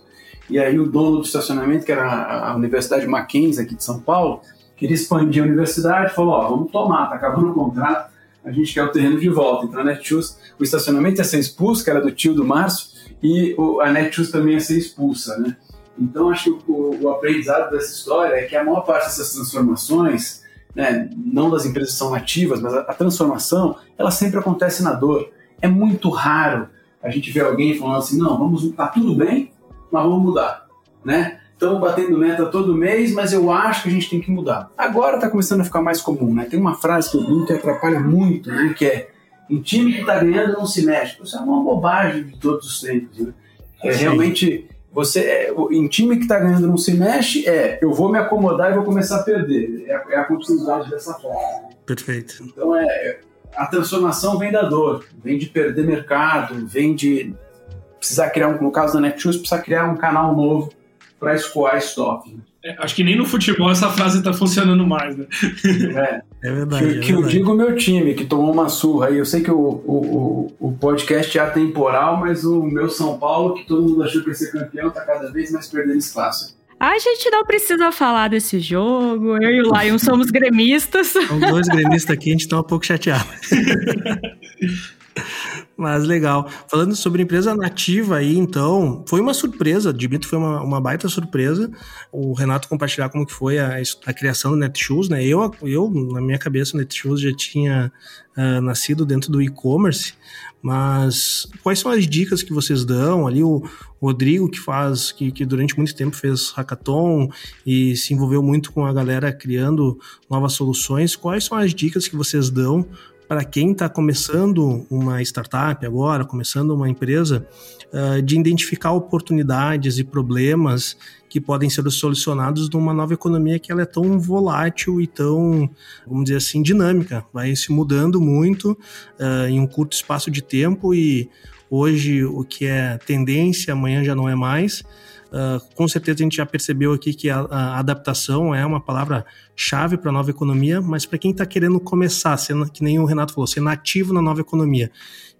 S4: E aí o dono do estacionamento, que era a Universidade Mackenzie aqui de São Paulo, queria expandir a universidade, falou, ó, vamos tomar, tá acabando o contrato, a gente quer o terreno de volta. Então a Netshoes, o estacionamento ia ser expulso, que era do tio do Márcio, e a Netshoes também ia ser expulsa, né? Então acho que o, o, aprendizado dessa história é que a maior parte dessas transformações, né, não das empresas que são ativas, mas a, a transformação, ela sempre acontece na dor. É muito raro a gente ver alguém falando assim, não, vamos, tá tudo bem, mas vamos mudar, né? Estamos batendo meta todo mês, mas eu acho que a gente tem que mudar. Agora está começando a ficar mais comum, né? Tem uma frase que eu que atrapalha muito, né? Que é, em time que está ganhando não se mexe. Isso é uma bobagem de todos os tempos, né? É realmente, você, é, em time que está ganhando não se mexe, é, eu vou me acomodar e vou começar a perder. É, é a continuidade dessa forma.
S2: Perfeito.
S4: Então, é, a transformação vem da dor, vem de perder mercado, vem de precisar criar um, no caso da Netshoes, precisar criar um canal novo para escoar estoque. Né?
S5: É, acho que nem no futebol essa frase está funcionando mais, né?
S4: É, é verdade. Que, é que eu digo o meu time, que tomou uma surra aí. Eu sei que o, o, o, podcast é atemporal, mas o meu São Paulo, que todo mundo achou que ia ser campeão, está cada vez mais perdendo espaço.
S3: A gente não precisa falar desse jogo. Eu e o Lion somos gremistas.
S2: São dois gremistas aqui, a gente está um pouco chateado. *laughs* Mas legal. Falando sobre empresa nativa aí, então, foi uma surpresa, admito foi uma, uma baita surpresa o Renato compartilhar como que foi a, a criação do Netshoes, né? Eu, eu, na minha cabeça, o Netshoes já tinha uh, nascido dentro do e-commerce, mas quais são as dicas que vocês dão? Ali o Rodrigo, que faz, que, que durante muito tempo fez hackathon e se envolveu muito com a galera criando novas soluções, quais são as dicas que vocês dão para quem está começando uma startup agora, começando uma empresa, uh, de identificar oportunidades e problemas que podem ser solucionados numa nova economia que ela é tão volátil e tão, vamos dizer assim, dinâmica, vai se mudando muito uh, em um curto espaço de tempo e hoje o que é tendência amanhã já não é mais. Uh, com certeza a gente já percebeu aqui que a, a adaptação é uma palavra-chave para a nova economia, mas para quem está querendo começar, sendo, que nem o Renato falou, ser nativo na nova economia,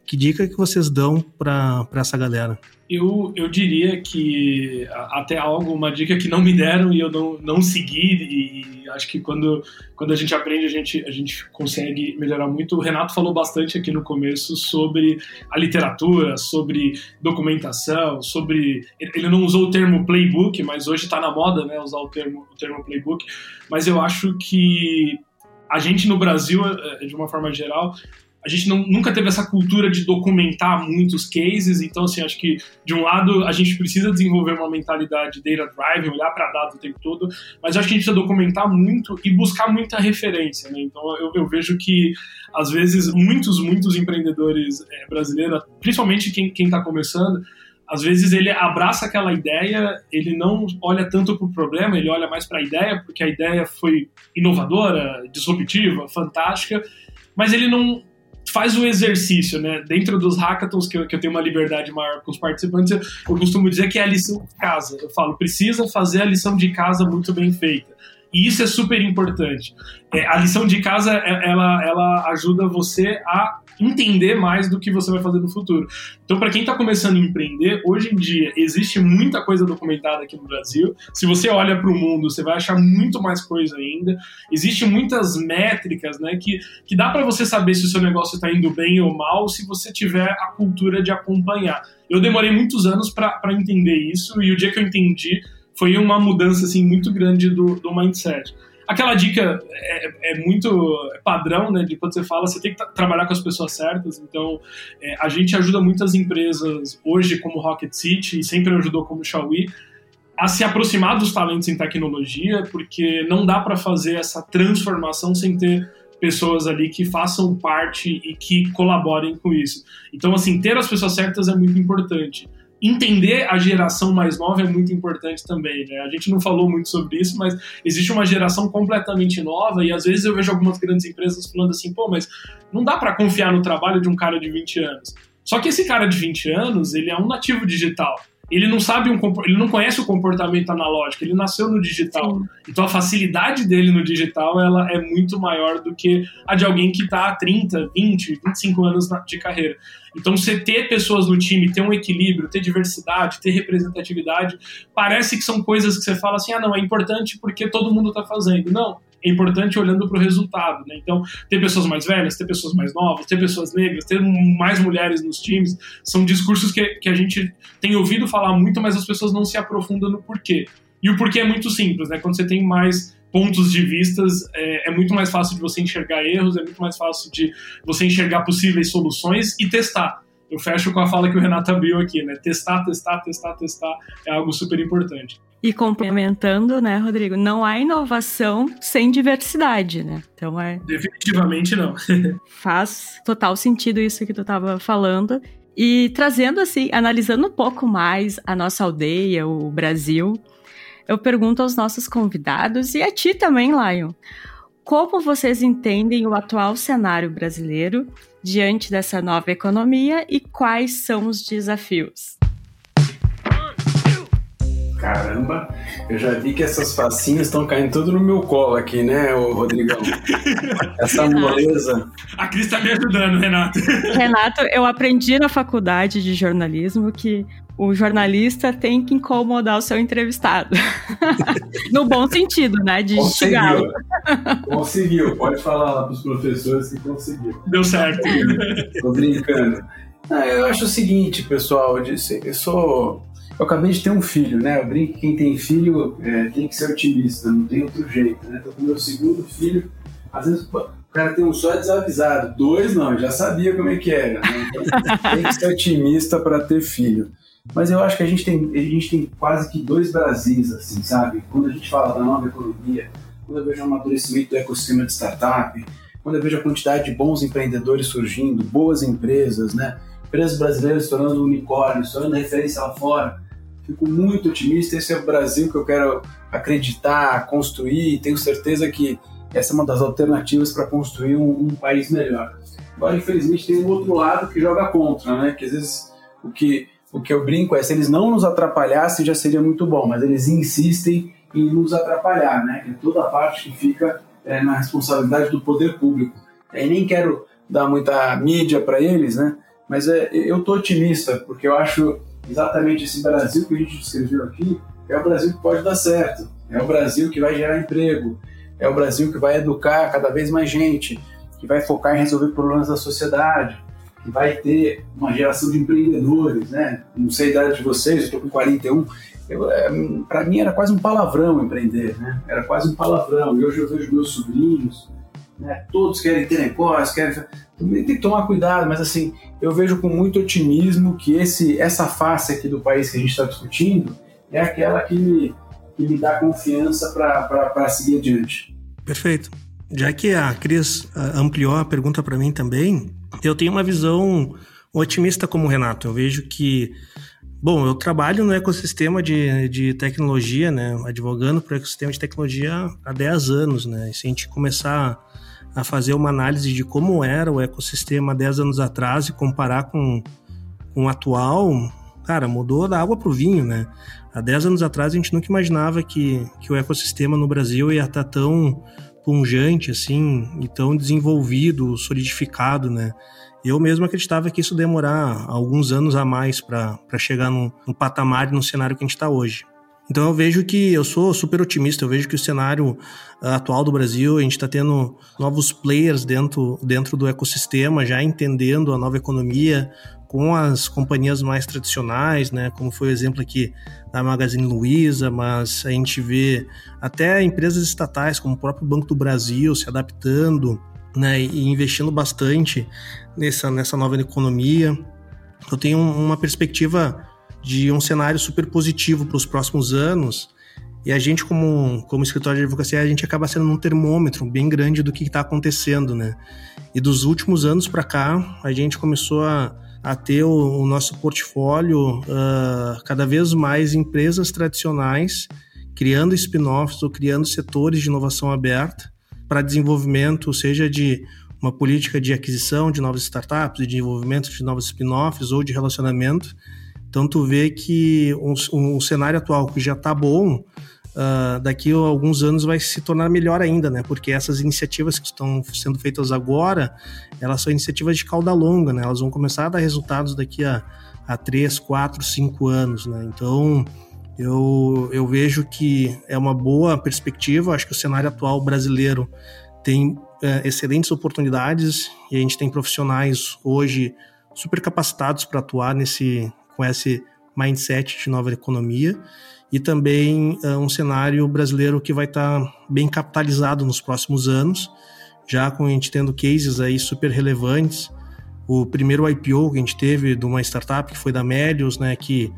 S2: que dica que vocês dão para essa galera?
S5: Eu, eu diria que até algo, uma dica que não me deram e eu não, não segui, e acho que quando, quando a gente aprende a gente, a gente consegue melhorar muito. O Renato falou bastante aqui no começo sobre a literatura, sobre documentação, sobre. Ele não usou o termo playbook, mas hoje está na moda né, usar o termo, o termo playbook, mas eu acho que a gente no Brasil, eh, de uma forma geral, a gente não, nunca teve essa cultura de documentar muitos cases, então, assim, acho que, de um lado, a gente precisa desenvolver uma mentalidade data-driven, olhar para dados o tempo todo, mas acho que a gente precisa documentar muito e buscar muita referência, né? Então, eu, eu vejo que, às vezes, muitos, muitos empreendedores é, brasileiros, principalmente quem está começando, às vezes ele abraça aquela ideia, ele não olha tanto para o problema, ele olha mais para a ideia, porque a ideia foi inovadora, disruptiva, fantástica, mas ele não faz o exercício, né? Dentro dos hackathons, que eu, que eu tenho uma liberdade maior com os participantes, eu, eu costumo dizer que é a lição de casa. Eu falo, precisa fazer a lição de casa muito bem feita. E isso é super importante. É, a lição de casa, é, ela, ela ajuda você a entender mais do que você vai fazer no futuro. Então, para quem está começando a empreender, hoje em dia existe muita coisa documentada aqui no Brasil. Se você olha para o mundo, você vai achar muito mais coisa ainda. Existem muitas métricas, né, que, que dá para você saber se o seu negócio está indo bem ou mal, se você tiver a cultura de acompanhar. Eu demorei muitos anos para entender isso e o dia que eu entendi foi uma mudança assim muito grande do, do mindset aquela dica é, é, muito padrão, né? De quando você fala, você tem que trabalhar com as pessoas certas. Então, é, a gente ajuda muitas empresas hoje, como Rocket City, e sempre ajudou como Xiaomi, a se aproximar dos talentos em tecnologia, porque não dá para fazer essa transformação sem ter pessoas ali que façam parte e que colaborem com isso. Então, assim, ter as pessoas certas é muito importante entender a geração mais nova é muito importante também, né? A gente não falou muito sobre isso, mas existe uma geração completamente nova e às vezes eu vejo algumas grandes empresas falando assim, pô, mas não dá para confiar no trabalho de um cara de 20 anos. Só que esse cara de 20 anos, ele é um nativo digital ele não sabe um, ele não conhece o comportamento analógico, ele nasceu no digital. Sim. Então a facilidade dele no digital ela é muito maior do que a de alguém que está há 30, 20, 25 anos de carreira. Então você ter pessoas no time, ter um equilíbrio, ter diversidade, ter representatividade, parece que são coisas que você fala assim: "Ah, não, é importante porque todo mundo está fazendo". Não, é importante olhando para o resultado. Né? Então, ter pessoas mais velhas, ter pessoas mais novas, ter pessoas negras, ter mais mulheres nos times, são discursos que, que a gente tem ouvido falar muito, mas as pessoas não se aprofundam no porquê. E o porquê é muito simples, né? Quando você tem mais pontos de vistas, é, é, muito mais fácil de você enxergar erros, é muito mais fácil de você enxergar possíveis soluções e testar. Eu fecho com a fala que o Renato abriu aqui, né? Testar, testar, testar, testar é algo super importante.
S3: E complementando, né, Rodrigo, não há inovação sem diversidade, né?
S5: Então é. Definitivamente não. *laughs*
S3: faz total sentido isso que tu estava falando. E trazendo assim, analisando um pouco mais a nossa aldeia, o Brasil, eu pergunto aos nossos convidados e a ti também, Lion. Como vocês entendem o atual cenário brasileiro diante dessa nova economia e quais são os desafios?
S4: Caramba, eu já vi que essas facinhas estão caindo tudo no meu colo aqui, né, Rodrigão? *laughs* Essa moleza.
S5: A Cris está me ajudando, Renato.
S3: Renato, eu aprendi na faculdade de jornalismo que o jornalista tem que incomodar o seu entrevistado. *laughs* no bom sentido, né? De
S4: instigá-lo. Conseguiu. Pode falar lá para os professores que conseguiu.
S5: Deu certo.
S4: Tô brincando. É, eu acho o seguinte, pessoal, eu, disse, eu sou. Eu acabei de ter um filho, né? Eu brinco que quem tem filho é, tem que ser otimista, não tem outro jeito, né? Tô com meu segundo filho, às vezes o cara tem um só desavisado, dois não, já sabia como é que era. Né? Então, tem que ser otimista para ter filho. Mas eu acho que a gente, tem, a gente tem quase que dois Brasis, assim, sabe? Quando a gente fala da nova economia, quando eu vejo o amadurecimento do ecossistema de startup, quando eu vejo a quantidade de bons empreendedores surgindo, boas empresas, né? Empresas brasileiras se tornando unicórnios, se tornando referência lá fora. Fico muito otimista. Esse é o Brasil que eu quero acreditar, construir. Tenho certeza que essa é uma das alternativas para construir um, um, país melhor. Agora, infelizmente, tem um outro lado que joga contra, né? Que às vezes o que, o que eu brinco é se eles não nos atrapalhassem já seria muito bom, mas eles insistem em nos atrapalhar, né? Que é toda a parte que fica é, na responsabilidade do poder público. E nem quero dar muita mídia para eles, né? Mas é, eu tô otimista, porque eu acho exatamente esse Brasil que a gente descreveu aqui é o Brasil que pode dar certo, é o Brasil que vai gerar emprego, é o Brasil que vai educar cada vez mais gente, que vai focar em resolver problemas da sociedade, que vai ter uma geração de empreendedores, né? Não sei a idade de vocês, eu estou com 41. É, Para mim era quase um palavrão empreender, né? Era quase um palavrão. E hoje eu vejo meus sobrinhos, né? Todos querem ter negócio, querem. Tem que tomar cuidado, mas assim, eu vejo com muito otimismo que esse, essa face aqui do país que a gente está discutindo é aquela que que me dá confiança para seguir adiante.
S2: Perfeito. Já que a Cris ah, ampliou a pergunta para mim também, eu tenho uma visão otimista como o Renato. Eu vejo que, bom, eu trabalho no ecossistema de, de tecnologia, né, advogando para o ecossistema de tecnologia há 10 anos, né, e se a gente começar a fazer uma análise de como era o ecossistema 10 anos atrás e comparar com, com o atual, cara, mudou da água para o vinho, né? Há 10 anos atrás a gente nunca imaginava que, que o ecossistema no Brasil ia estar tão pungente assim e tão desenvolvido, solidificado, né? Eu mesmo acreditava que isso demorar alguns anos a mais para chegar no, no patamar no cenário que a gente está hoje. Então eu vejo que eu sou super otimista, eu vejo que o cenário ah, atual do Brasil, a gente está tendo novos players dentro, dentro do ecossistema, já entendendo a nova economia, com as companhias mais tradicionais, né, como foi o exemplo aqui da Magazine Luiza, mas a gente vê até empresas estatais como o próprio Banco do Brasil se adaptando né, e investindo bastante nessa, nessa nova economia. Eu tenho uma perspectiva de um cenário super positivo para os próximos anos. E a gente, como, como escritório de advocacia, a gente acaba sendo um termômetro bem grande do que está acontecendo, né? E dos últimos anos para cá, a gente começou a, a ter o, o nosso portfólio uh, cada vez mais empresas tradicionais criando spin-offs ou criando setores de inovação aberta para desenvolvimento, seja de uma política de aquisição de novas startups, de desenvolvimento de novos spin-offs ou de relacionamento então tu vê que um, um cenário atual que já está bom, uh, daqui a alguns anos vai se tornar melhor ainda, né? Porque essas iniciativas que estão sendo feitas agora, elas são iniciativas de cauda longa, né? Elas vão começar a dar resultados daqui a, a 3, 4, 5 anos, né? Então eu, eu vejo que é uma boa perspectiva, acho que o cenário atual brasileiro tem é, excelentes oportunidades e a gente tem profissionais hoje super capacitados para atuar nesse, com esse mindset de nova economia e também uh, um cenário brasileiro que vai estar tá bem capitalizado nos próximos anos, já com a gente tendo cases aí super relevantes. O primeiro IPO que a gente teve de uma startup que foi da Medios, né, que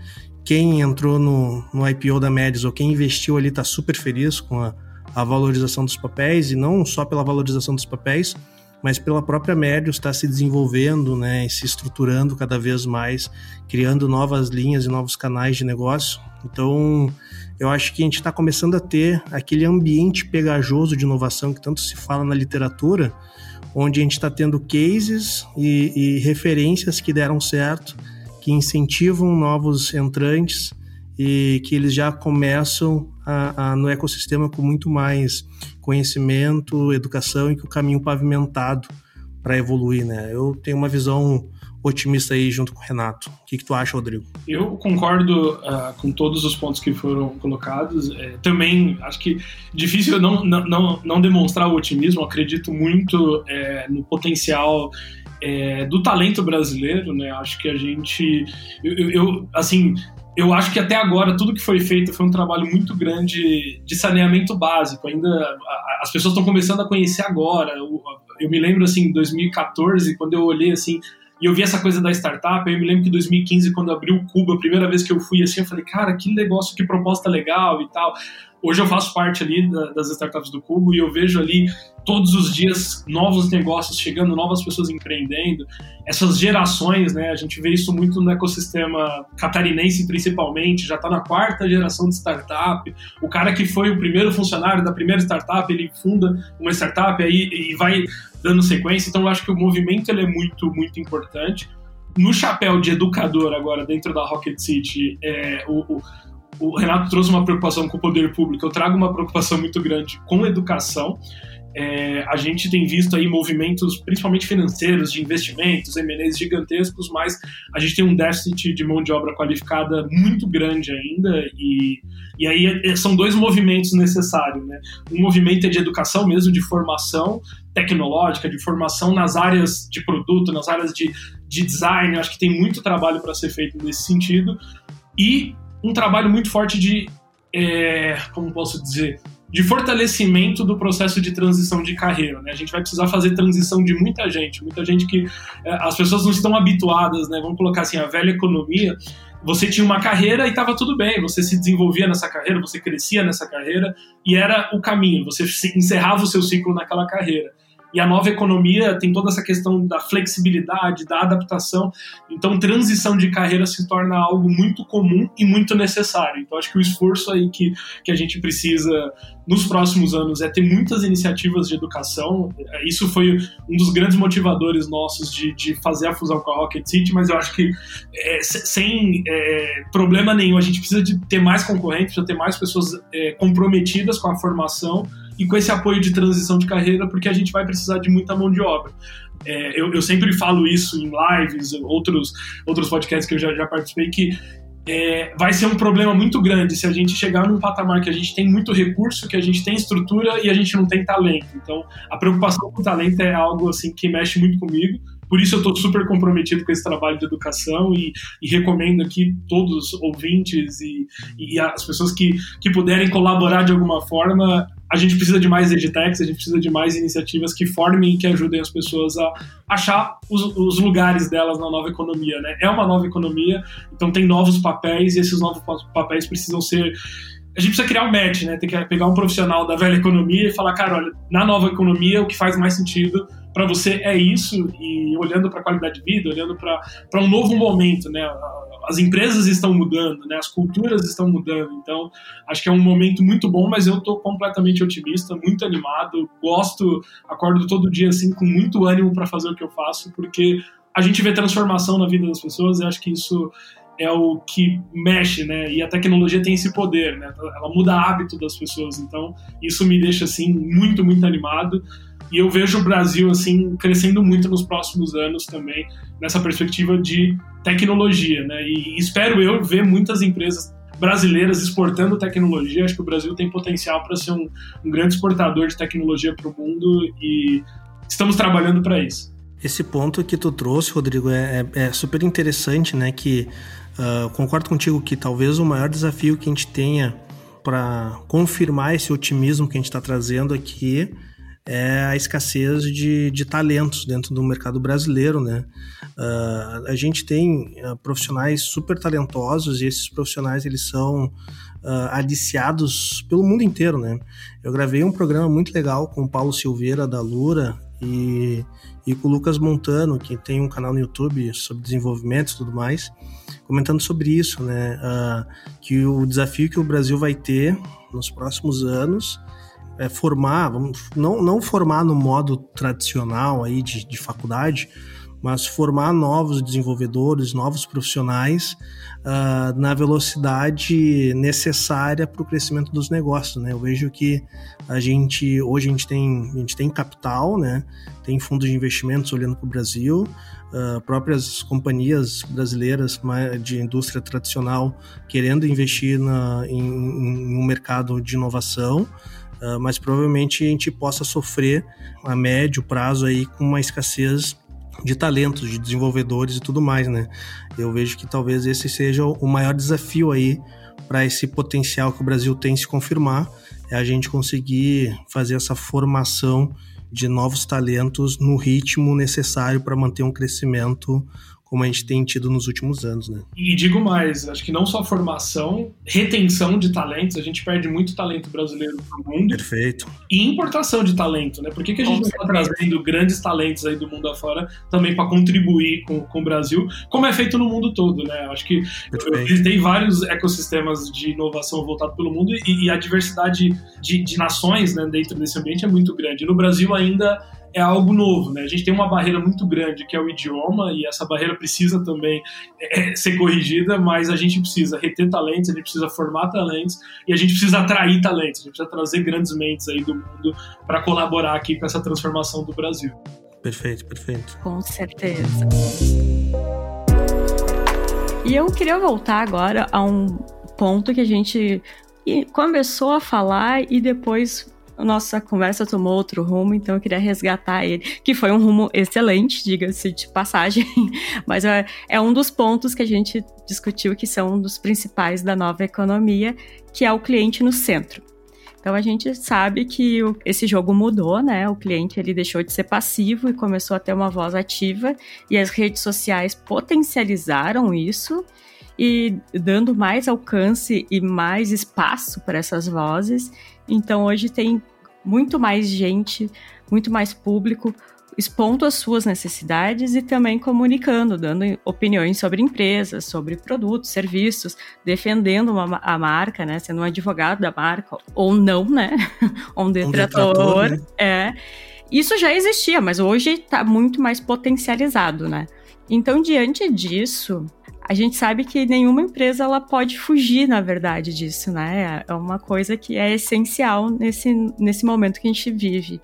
S2: quem entrou no, no IPO da Medios ou quem investiu ali está super feliz com a, a valorização dos papéis e não só pela valorização dos papéis, mas pela própria Médios está se desenvolvendo, né, se estruturando cada vez mais, criando novas linhas e novos canais de negócio. Então, eu acho que a gente está começando a ter aquele ambiente pegajoso de inovação que tanto se fala na literatura, onde a gente está tendo cases e, e referências que deram certo, que incentivam novos entrantes e que eles já começam a, a, no ecossistema com muito mais conhecimento, educação e que o caminho pavimentado para evoluir, né? Eu tenho uma visão otimista aí junto com o Renato. O que, que tu acha, Rodrigo?
S5: Eu concordo uh, com todos os pontos que foram colocados. É, também acho que difícil não, não, não demonstrar o otimismo. Acredito muito é, no potencial é, do talento brasileiro, né? Acho que a gente, eu, eu, assim, eu acho que até agora tudo que foi feito foi um trabalho muito grande de saneamento básico. Ainda as pessoas estão começando a conhecer agora. Eu, me lembro assim, em 2014, quando eu olhei assim e eu vi essa coisa da startup, eu me lembro que em 2015, quando abriu o Cuba, a primeira vez que eu fui assim, eu falei, cara, que negócio, que proposta legal e tal. Hoje eu faço parte ali das startups do Cubo e eu vejo ali todos os dias novos negócios chegando, novas pessoas empreendendo. Essas gerações, né? A gente vê isso muito no ecossistema catarinense, principalmente. Já está na quarta geração de startup. O cara que foi o primeiro funcionário da primeira startup, ele funda uma startup aí e vai dando sequência. Então, eu acho que o movimento ele é muito, muito importante. No chapéu de educador agora dentro da Rocket City, é, o, o o Renato trouxe uma preocupação com o poder público, eu trago uma preocupação muito grande com educação. É, a gente tem visto aí movimentos, principalmente financeiros, de investimentos, M&As gigantescos, mas a gente tem um déficit de mão de obra qualificada muito grande ainda, e, e aí é, são dois movimentos necessários. Né? Um movimento é de educação mesmo, de formação tecnológica, de formação nas áreas de produto, nas áreas de, de design, acho que tem muito trabalho para ser feito nesse sentido, e um trabalho muito forte de, é, como posso dizer, de fortalecimento do processo de transição de carreira. Né? A gente vai precisar fazer transição de muita gente, muita gente que é, as pessoas não estão habituadas, né? Vamos colocar assim, a velha economia. Você tinha uma carreira e estava tudo bem, você se desenvolvia nessa carreira, você crescia nessa carreira e era o caminho, você encerrava o seu ciclo naquela carreira. E a nova economia tem toda essa questão da flexibilidade, da adaptação. Então, transição de carreira se torna algo muito comum e muito necessário. Então, acho que o esforço aí que, que a gente precisa nos próximos anos é ter muitas iniciativas de educação. Isso foi um dos grandes motivadores nossos de, de fazer a fusão com a Rocket City, mas eu acho que é, sem é, problema nenhum, a gente precisa de ter mais concorrentes, precisa ter mais pessoas é, comprometidas com a formação e com esse apoio de transição de carreira, porque a gente vai precisar de muita mão de obra. É, eu, eu, sempre falo isso em lives, outros, outros podcasts que eu já, já participei, que é, vai ser um problema muito grande se a gente chegar num patamar que a gente tem muito recurso, que a gente tem estrutura e a gente não tem talento. Então, a preocupação com o talento é algo assim que mexe muito comigo. Por isso eu estou super comprometido com esse trabalho de educação e, e recomendo aqui todos os ouvintes e, e, as pessoas que, que puderem colaborar de alguma forma. A gente precisa de mais edtechs, a gente precisa de mais iniciativas que formem e que ajudem as pessoas a achar os, os lugares delas na nova economia. Né? É uma nova economia, então tem novos papéis e esses novos papéis precisam ser a gente precisa criar um match, né? Tem que pegar um profissional da velha economia e falar, cara, olha, na nova economia o que faz mais sentido para você é isso e olhando para a qualidade de vida, olhando para um novo momento, né? As empresas estão mudando, né? As culturas estão mudando. Então, acho que é um momento muito bom, mas eu estou completamente otimista, muito animado, gosto, acordo todo dia assim com muito ânimo para fazer o que eu faço, porque a gente vê transformação na vida das pessoas e acho que isso é o que mexe, né? E a tecnologia tem esse poder, né? Ela muda hábito das pessoas. Então, isso me deixa assim muito, muito animado. E eu vejo o Brasil assim crescendo muito nos próximos anos também nessa perspectiva de tecnologia, né? E espero eu ver muitas empresas brasileiras exportando tecnologia. Acho que o Brasil tem potencial para ser um, um, grande exportador de tecnologia para o mundo e estamos trabalhando para isso.
S2: Esse ponto que tu trouxe, Rodrigo, é, é, é super interessante, né? Que uh, concordo contigo que talvez o maior desafio que a gente tenha para confirmar esse otimismo que a gente está trazendo aqui é a escassez de, de talentos dentro do mercado brasileiro, né? Uh, a gente tem uh, profissionais super talentosos e esses profissionais eles são uh, aliciados pelo mundo inteiro, né? Eu gravei um programa muito legal com o Paulo Silveira da Lura e, e com o Lucas Montano, que tem um canal no YouTube sobre desenvolvimento e tudo mais, comentando sobre isso, né? que o desafio que o Brasil vai ter nos próximos anos é, formar, vamos, não, não formar no modo tradicional aí de, de faculdade, mas formar novos desenvolvedores, novos profissionais uh, na velocidade necessária para o crescimento dos negócios, né? Eu vejo que a gente hoje a gente tem a gente tem capital, né? Tem fundos de investimentos olhando para o Brasil, uh, próprias companhias brasileiras de indústria tradicional querendo investir na, em, em um mercado de inovação. Uh, mas provavelmente a gente possa sofrer a médio prazo aí com uma escassez de talentos, de desenvolvedores e tudo mais, né? Eu vejo que talvez esse seja o maior desafio aí para esse potencial que o Brasil tem se confirmar, é a gente conseguir fazer essa formação de novos talentos no ritmo necessário para manter um crescimento como a gente tem tido nos últimos anos, né?
S5: E digo mais, acho que não só formação, retenção de talentos, a gente perde muito talento brasileiro para o mundo.
S2: Perfeito.
S5: E importação de talento, né? Por que, que a gente não está trazendo grandes talentos aí do mundo afora também para contribuir com, com o Brasil, como é feito no mundo todo, né? Acho que tem vários ecossistemas de inovação voltados pelo mundo e, e a diversidade de, de nações né, dentro desse ambiente é muito grande. No Brasil ainda é algo novo, né? A gente tem uma barreira muito grande que é o idioma e essa barreira precisa também é, ser corrigida, mas a gente precisa reter talentos, a gente precisa formar talentos e a gente precisa atrair talentos, a gente precisa trazer grandes mentes aí do mundo para colaborar aqui com essa transformação do Brasil.
S2: Perfeito, perfeito.
S3: Com certeza. E eu queria voltar agora a um ponto que a gente começou a falar e depois nossa conversa tomou outro rumo, então eu queria resgatar ele, que foi um rumo excelente, diga-se de passagem, *laughs* mas é, é, um dos pontos que a gente discutiu que são um dos principais da nova economia, que é o cliente no centro. Então a gente sabe que o, esse jogo mudou, né? O cliente ele deixou de ser passivo e começou a ter uma voz ativa, e as redes sociais potencializaram isso e dando mais alcance e mais espaço para essas vozes. Então hoje tem muito mais gente, muito mais público expondo as suas necessidades e também comunicando, dando opiniões sobre empresas, sobre produtos, serviços, defendendo uma, a marca, né, sendo um advogado da marca ou não, né, *laughs* um detrator, um detrator né? é. Isso já existia, mas hoje está muito mais potencializado, né? Então, diante disso, a gente sabe que nenhuma empresa ela pode fugir, na verdade, disso, né? É uma coisa que é essencial nesse, nesse momento que a gente vive.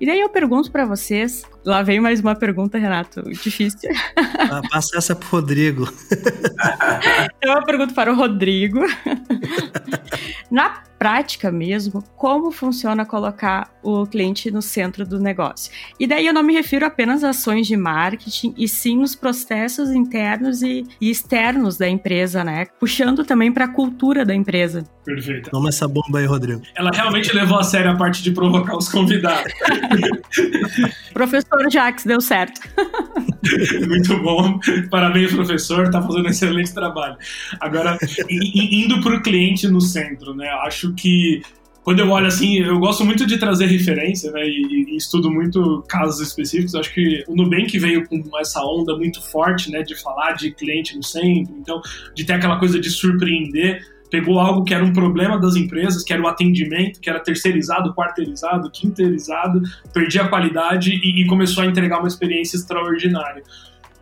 S3: E daí eu pergunto para vocês, lá vem mais uma pergunta, Renato, difícil.
S2: Ah, passa essa pro Rodrigo. *laughs*
S3: então eu pergunto para o Rodrigo. Na prática mesmo, como funciona colocar o cliente no centro do negócio. E daí eu não me refiro apenas a ações de marketing, e sim nos processos internos e, e externos da empresa, né? Puxando também para a cultura da empresa.
S5: Perfeito.
S2: Toma essa bomba aí, Rodrigo.
S5: Ela realmente levou a sério a parte de provocar os convidados. *laughs*
S3: professor Jax, deu certo. *laughs*
S5: Muito bom. Parabéns, professor. Tá fazendo um excelente trabalho. Agora, indo para o cliente no centro, né? Acho que quando eu olho assim, eu gosto muito de trazer referência, né, e, e, estudo muito casos específicos. Acho que o Nubank veio com essa onda muito forte, né, de falar de cliente no centro, então, de ter aquela coisa de surpreender. Pegou algo que era um problema das empresas, que era o atendimento, que era terceirizado, quarteirizado, quinteirizado, perdia a qualidade e, e começou a entregar uma experiência extraordinária.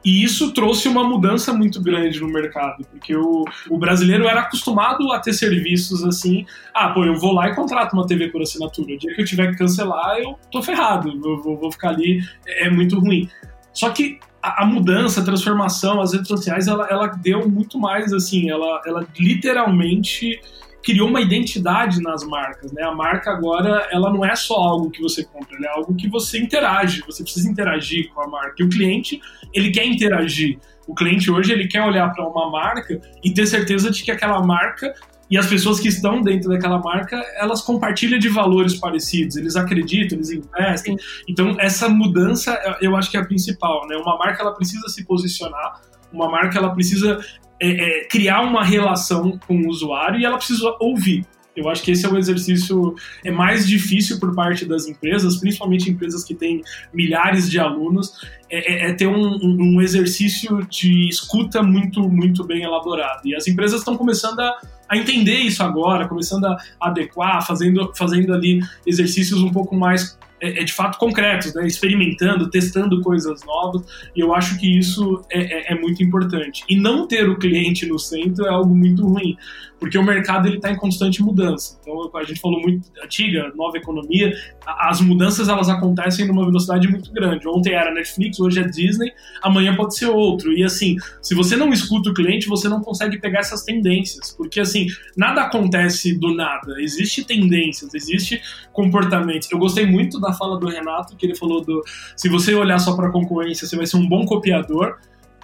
S5: E isso trouxe uma mudança muito grande no mercado, porque o, o brasileiro era acostumado a ter serviços assim. Ah, pô, eu vou lá e contrato uma TV por assinatura. O dia que eu tiver que cancelar, eu tô ferrado, eu vou, vou ficar ali, é, é muito ruim. Só que a, mudança, a transformação, as redes sociais, ela, ela deu muito mais assim, ela, ela literalmente criou uma identidade nas marcas, né? A marca agora, ela não é só algo que você compra, ela é algo que você interage, você precisa interagir com a marca. E o cliente, ele quer interagir. O cliente hoje, ele quer olhar para uma marca e ter certeza de que aquela marca e as pessoas que estão dentro daquela marca, elas compartilham de valores parecidos, eles acreditam, eles investem. Então, essa mudança, eu acho que é a principal, né? Uma marca, ela precisa se posicionar, uma marca, ela precisa é, é, criar uma relação com o usuário e ela precisa ouvir. Eu acho que esse é um exercício é mais difícil por parte das empresas, principalmente empresas que têm milhares de alunos, é, é, é ter um, um, exercício de escuta muito, muito bem elaborado. E as empresas estão começando a, a entender isso agora, começando a adequar, fazendo, fazendo ali exercícios um pouco mais é, é, de fato concretos, né? experimentando, testando coisas novas, e eu acho que isso é, é, é muito importante. E não ter o cliente no centro é algo muito ruim, porque o mercado ele está em constante mudança. Então a gente falou muito antiga, nova economia, as mudanças elas acontecem numa velocidade muito grande. Ontem era Netflix, hoje é Disney, amanhã pode ser outro. E assim, se você não escuta o cliente, você não consegue pegar essas tendências, porque assim nada acontece do nada. Existe tendências, existe comportamentos. Eu gostei muito da fala do Renato que ele falou do se você olhar só para concorrência, você vai ser um bom copiador.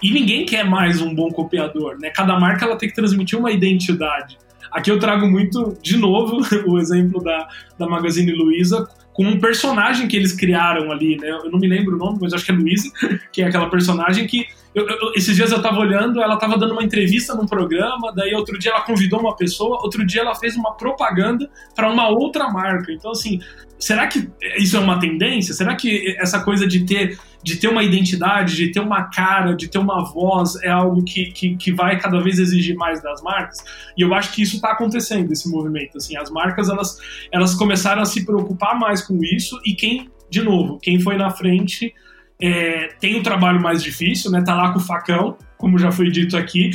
S5: E ninguém quer mais um bom copiador, né? Cada marca ela tem que transmitir uma identidade. Aqui eu trago muito, de novo, *laughs* o exemplo da, da Magazine Luiza, com um personagem que eles criaram ali, né? Eu não me lembro o nome, mas acho que é Luiza, *laughs* que é aquela personagem que. Eu, eu, esses dias eu tava olhando, ela tava dando uma entrevista num programa, daí outro dia ela convidou uma pessoa, outro dia ela fez uma propaganda para uma outra marca. Então, assim, será que isso é uma tendência? Será que essa coisa de ter, de ter uma identidade, de ter uma cara, de ter uma voz é algo que, que, que vai cada vez exigir mais das marcas? E eu acho que isso está acontecendo, esse movimento. Assim, as marcas elas, elas começaram a se preocupar mais com isso e quem, de novo, quem foi na frente é, tem o trabalho mais difícil, né? Tá lá com o facão, como já foi dito aqui,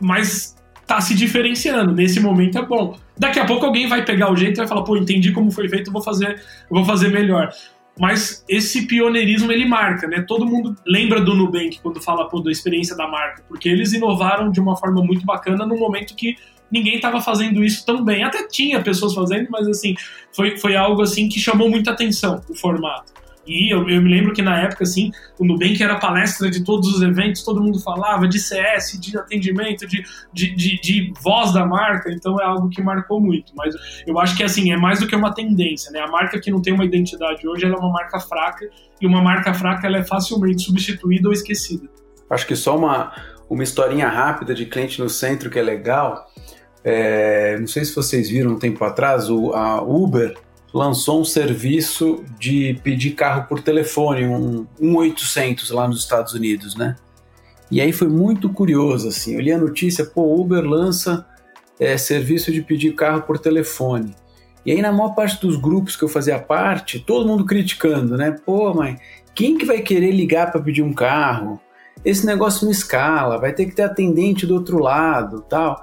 S5: mas tá se diferenciando. Nesse momento é bom. Daqui a pouco alguém vai pegar o jeito e vai falar, pô, entendi como foi feito, vou fazer, vou fazer melhor. Mas esse pioneirismo ele marca, né? Todo mundo lembra do Nubank quando fala pô, da experiência da marca, porque eles inovaram de uma forma muito bacana no momento que ninguém estava fazendo isso tão bem. Até tinha pessoas fazendo, mas assim, foi, foi algo assim que chamou muita atenção o formato. E eu, eu, me lembro que na época, assim, o Nubank era palestra de todos os eventos, todo mundo falava de CS, de atendimento, de, de, de, de, voz da marca, então é algo que marcou muito. Mas eu acho que, assim, é mais do que uma tendência, né? A marca que não tem uma identidade hoje, ela é uma marca fraca, e uma marca fraca, ela é facilmente substituída ou esquecida.
S4: Acho que só uma, uma historinha rápida de cliente no centro que é legal. É, não sei se vocês viram um tempo atrás, o, a Uber lançou um serviço de pedir carro por telefone, um 1800 lá nos Estados Unidos, né? E aí foi muito curioso, assim, eu li a notícia, pô, Uber lança é, serviço de pedir carro por telefone. E aí na maior parte dos grupos que eu fazia parte, todo mundo criticando, né? Pô, mãe, quem que vai querer ligar para pedir um carro? Esse negócio não escala, vai ter que ter atendente do outro lado, tal.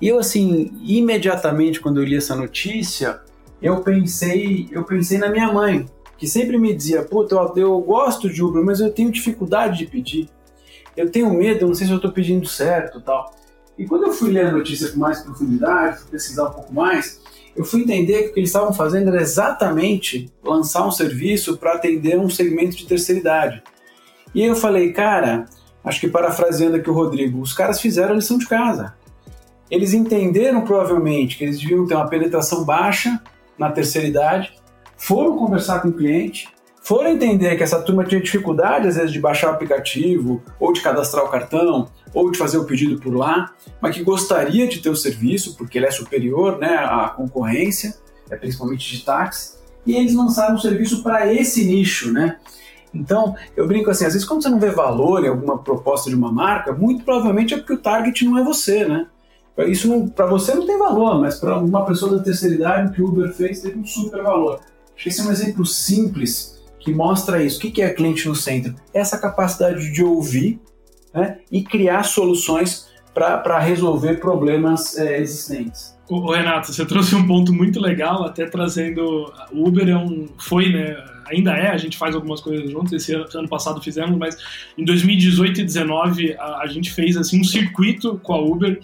S4: E eu assim, imediatamente quando eu li essa notícia, eu pensei, eu pensei na minha mãe, que sempre me dizia, puta, eu, eu gosto de Uber, mas eu tenho dificuldade de pedir. Eu tenho medo, eu não sei se eu estou pedindo certo tal. E quando eu fui ler a notícia com mais profundidade, fui pesquisar um pouco mais, eu fui entender que o que eles estavam fazendo era exatamente lançar um serviço para atender um segmento de terceira idade. E eu falei, cara, acho que parafraseando aqui o Rodrigo, os caras fizeram a lição de casa. Eles entenderam provavelmente que eles deviam ter uma penetração baixa na terceira idade, foram conversar com o cliente, foram entender que essa turma tinha dificuldade, às vezes, de baixar o aplicativo, ou de cadastrar o cartão, ou de fazer o pedido por lá, mas que gostaria de ter o serviço, porque ele é superior né, à concorrência, é principalmente de táxi, e eles lançaram um serviço para esse nicho, né? Então, eu brinco assim, às vezes quando você não vê valor em alguma proposta de uma marca, muito provavelmente é porque o target não é você, né? Isso para você não tem valor, mas para uma pessoa da terceira idade, o que o Uber fez teve um super valor. Acho que esse é um exemplo simples que mostra isso. O que é cliente no centro? Essa capacidade de ouvir né, e criar soluções para resolver problemas é, existentes.
S5: O Renato, você trouxe um ponto muito legal, até trazendo. O Uber é um, foi, né? Ainda é, a gente faz algumas coisas juntos. Esse ano, ano passado fizemos, mas em 2018 e 2019 a, a gente fez assim um circuito com a Uber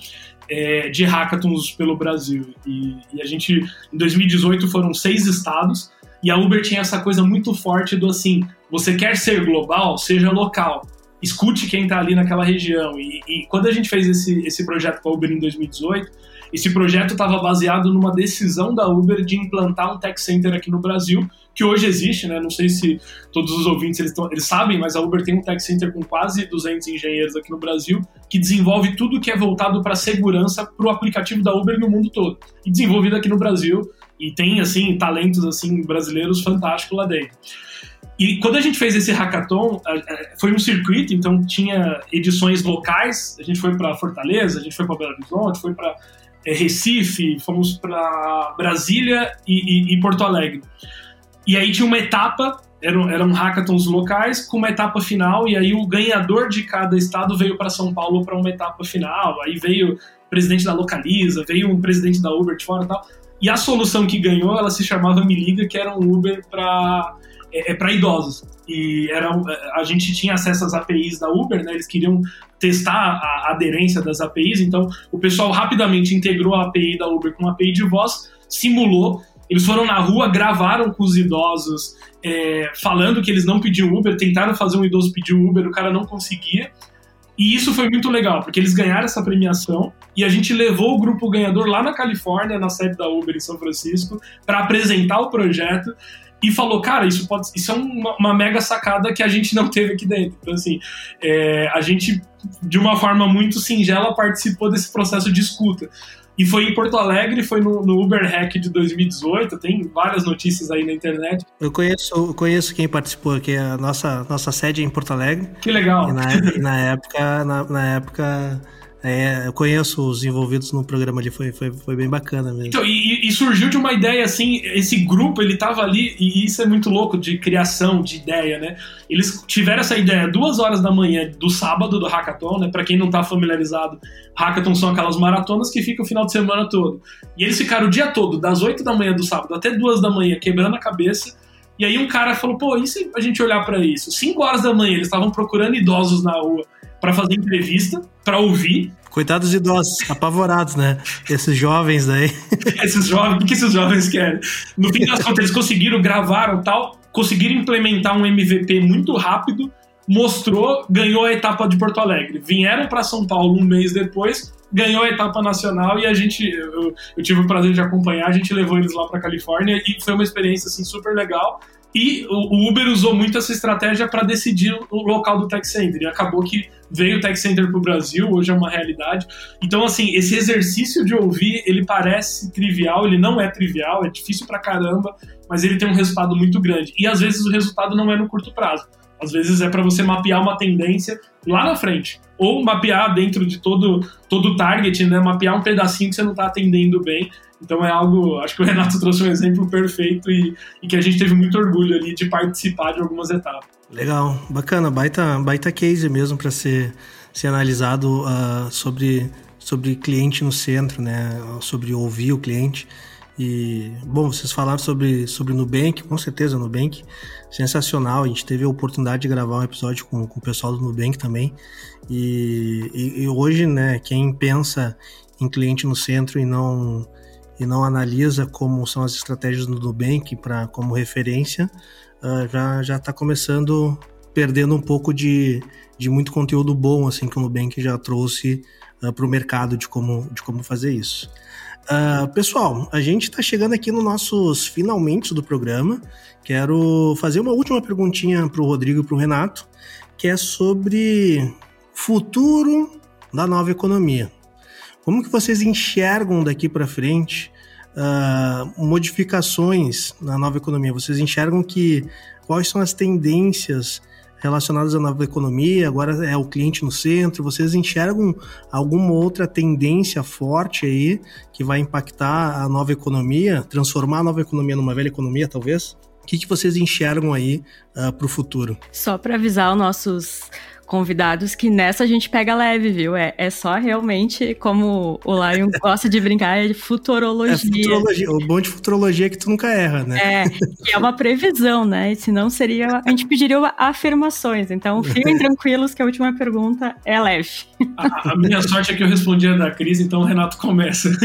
S5: é, de hackathons pelo Brasil. E, e, a gente, em 2018, foram seis estados, e a Uber tinha essa coisa muito forte do assim: você quer ser global, seja local. Escute quem está ali naquela região. E, e, quando a gente fez esse, esse projeto com a Uber em 2018, esse projeto estava baseado numa decisão da Uber de implantar um tech center aqui no Brasil, que hoje existe, né? Não sei se todos os ouvintes eles, tão, eles sabem, mas a Uber tem um tech center com quase 200 engenheiros aqui no Brasil, que desenvolve tudo que é voltado para segurança para o aplicativo da Uber no mundo todo. E desenvolvido aqui no Brasil, e tem, assim, talentos, assim, brasileiros fantásticos lá dentro. E quando a gente fez esse hackathon, foi um circuito, então tinha edições locais. A gente foi para Fortaleza, a gente foi para Belo Horizonte, foi para Recife, fomos para Brasília e, e, e, Porto Alegre. E aí tinha uma etapa, eram, eram hackathons locais, com uma etapa final, e aí o ganhador de cada estado veio para São Paulo para uma etapa final. Aí veio o presidente da Localiza, veio um presidente da Uber de fora e tal. E a solução que ganhou, ela se chamava Me Liga, que era um Uber para é, é para idosos. E era, a gente tinha acesso às APIs da Uber, né? Eles queriam testar a aderência das APIs, então o pessoal rapidamente integrou a API da Uber com a API de voz, simulou. Eles foram na rua, gravaram com os idosos, é, falando que eles não pediam Uber, tentaram fazer um idoso pedir Uber, o cara não conseguia. E isso foi muito legal, porque eles ganharam essa premiação e a gente levou o grupo ganhador lá na Califórnia, na sede da Uber em São Francisco, para apresentar o projeto e falou, cara, isso pode, isso é uma, uma, mega sacada que a gente não teve aqui dentro. Então, assim, é, a gente, de uma forma muito singela, participou desse processo de escuta. E foi em Porto Alegre, foi no, no, Uber Hack de 2018, tem várias notícias aí na internet.
S2: Eu conheço, eu conheço quem participou, é a nossa, nossa sede é em Porto Alegre.
S5: Que legal.
S2: E na, na época, na, na época é, eu conheço os envolvidos no programa ali, foi, foi, foi bem bacana mesmo.
S5: Então, e, e, surgiu de uma ideia assim, esse grupo, ele tava ali, e isso é muito louco de criação de ideia, né? Eles tiveram essa ideia duas horas da manhã do sábado do Hackathon, né? Pra quem não tá familiarizado, Hackathon são aquelas maratonas que ficam o final de semana todo. E eles ficaram o dia todo, das 8 da manhã do sábado até duas da manhã, quebrando a cabeça. E aí um cara falou, pô, e se a gente olhar para isso? 5 horas da manhã, eles estavam procurando idosos na rua para fazer entrevista, para ouvir.
S2: Coitados idosos, apavorados, né? Esses jovens daí. *laughs*
S5: esses jovens, o que esses jovens querem? No fim das contas, eles conseguiram, gravaram tal, conseguiram implementar um MVP muito rápido, mostrou, ganhou a etapa de Porto Alegre. Vieram para São Paulo um mês depois, ganhou a etapa nacional e a gente, eu, eu tive o prazer de acompanhar, a gente levou eles lá para Califórnia e foi uma experiência assim super legal. E o Uber usou muito essa estratégia para decidir o local do tech center. E acabou que veio o tech center para o Brasil, hoje é uma realidade. Então, assim, esse exercício de ouvir, ele parece trivial, ele não é trivial, é difícil para caramba, mas ele tem um resultado muito grande. E às vezes o resultado não é no curto prazo. Às vezes é para você mapear uma tendência lá na frente. Ou mapear dentro de todo todo o target, né? Mapear um pedacinho que você não está atendendo bem. Então é algo, acho que o Renato trouxe um exemplo perfeito e, e, que a gente teve muito orgulho ali de participar de algumas etapas.
S2: Legal, bacana, baita, baita case mesmo para ser, ser analisado uh, sobre, sobre cliente no centro, né? Sobre ouvir o cliente. E, bom, vocês falaram sobre, sobre Nubank, com certeza Nubank, sensacional. A gente teve a oportunidade de gravar um episódio com, com o pessoal do Nubank também. E, e, e hoje, né, quem pensa em cliente no centro e não e não analisa como são as estratégias do Nubank para como referência, uh, já já está começando perdendo um pouco de, de muito conteúdo bom assim que o Nubank já trouxe uh, ah, para o mercado de como, de como fazer isso. Uh, pessoal, a gente está chegando aqui nos nossos finalmente do programa. Quero fazer uma última perguntinha para o Rodrigo e para o Renato, que é sobre futuro da nova economia. Como que vocês enxergam daqui para frente uh, modificações na nova economia? Vocês enxergam que quais são as tendências relacionadas à nova economia? Agora é o cliente no centro. Vocês enxergam alguma outra tendência forte aí que vai impactar a nova economia, transformar a nova economia numa velha economia, talvez? O que, que vocês enxergam aí uh, ah, para o futuro?
S3: Só para avisar os nossos convidados que nessa a gente pega leve, viu? É, é só realmente, como o Lion *laughs* gosta de brincar, é futurologia. É
S2: futurologia. O bom de futurologia é que tu nunca erra, né?
S3: É, que é uma previsão, né? E senão seria. A gente pediria afirmações. Então, fiquem *laughs* tranquilos que a última pergunta é leve.
S5: A, a minha sorte é que eu respondi a da crise, então o Renato começa. *laughs*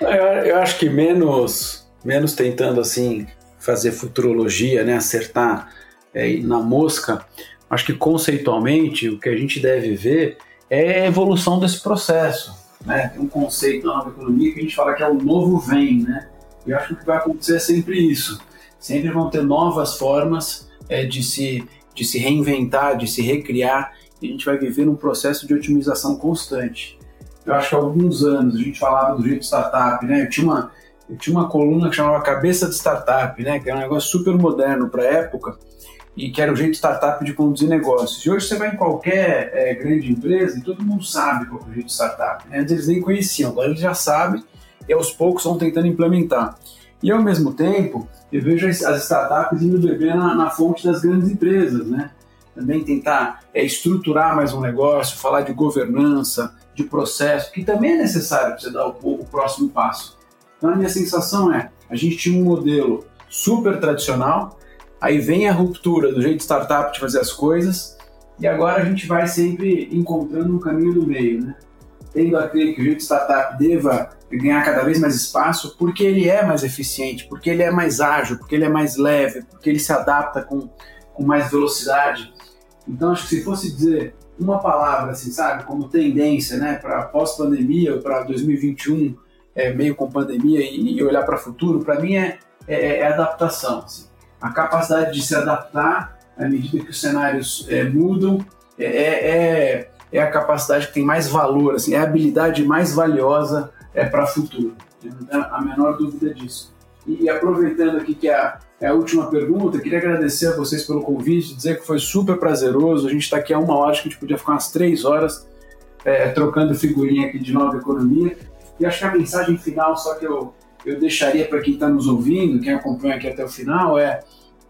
S4: eu, eu acho que menos, menos tentando assim fazer futurologia, né? Acertar é, na mosca, acho que conceitualmente o que a gente deve ver é a evolução desse processo. Né? Tem um conceito na nova economia que a gente fala que é o novo vem, né? E eu acho que o que vai acontecer é sempre isso. Sempre vão ter novas formas é, de, se, de se reinventar, de se recriar, e a gente vai viver num processo de otimização constante. Eu acho que há alguns anos a gente falava do jeito startup, né? Eu tinha uma, eu tinha uma coluna que chamava Cabeça de Startup, né? Que era um negócio super moderno para a época, e que era o jeito startup de conduzir negócios. E hoje você vai em qualquer é, grande empresa e todo mundo sabe qual é o jeito startup. Antes eles nem conheciam, agora eles já sabem e aos poucos vão tentando implementar. E ao mesmo tempo, eu vejo as startups indo beber na, na fonte das grandes empresas, né? Também tentar é, estruturar mais um negócio, falar de governança, de processo, que também é necessário para você dar o, o próximo passo. Então a minha sensação é, a gente tinha um modelo super tradicional, aí vem a ruptura do jeito startup de fazer as coisas, e agora a gente vai sempre encontrando um caminho do meio, né? Tendo a crer que o jeito startup deva ganhar cada vez mais espaço, porque ele é mais eficiente, porque ele é mais ágil, porque ele é mais leve, porque ele se adapta com, com mais velocidade. Então, acho que se fosse dizer uma palavra, assim, sabe, como tendência, né, para pós-pandemia ou para 2021, é, meio com pandemia e, e olhar para o futuro, para mim é, é, é adaptação. Assim. A capacidade de se adaptar à medida que os cenários é, mudam é, é, é, é a capacidade que tem mais valor, assim, é a habilidade mais valiosa é, para o futuro. Não tenho a menor dúvida disso. E, e aproveitando aqui que é a, é a última pergunta, queria agradecer a vocês pelo convite, dizer que foi super prazeroso. A gente está aqui há uma hora, acho que a gente podia ficar umas três horas é, trocando figurinha aqui de nova economia. E acho que a mensagem final, só que eu, eu deixaria para quem está nos ouvindo, quem acompanha aqui até o final, é,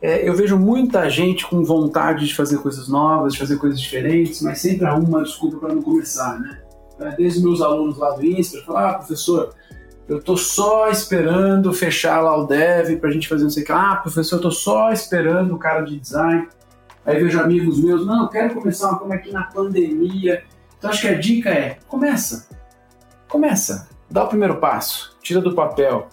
S4: é, eu vejo muita gente com vontade de fazer coisas novas, de fazer coisas diferentes, mas sempre arruma uma desculpa para não começar, né? É, desde meus alunos lá do INSPER, falar, ah, professor, eu tô só esperando fechar lá o dev para a gente fazer não sei o que. Ah, professor, eu tô só esperando o cara de design. Aí vejo amigos meus, não, quero começar uma como aqui na pandemia. Então acho que a dica é, começa. Começa. Dá o primeiro passo, tira do papel,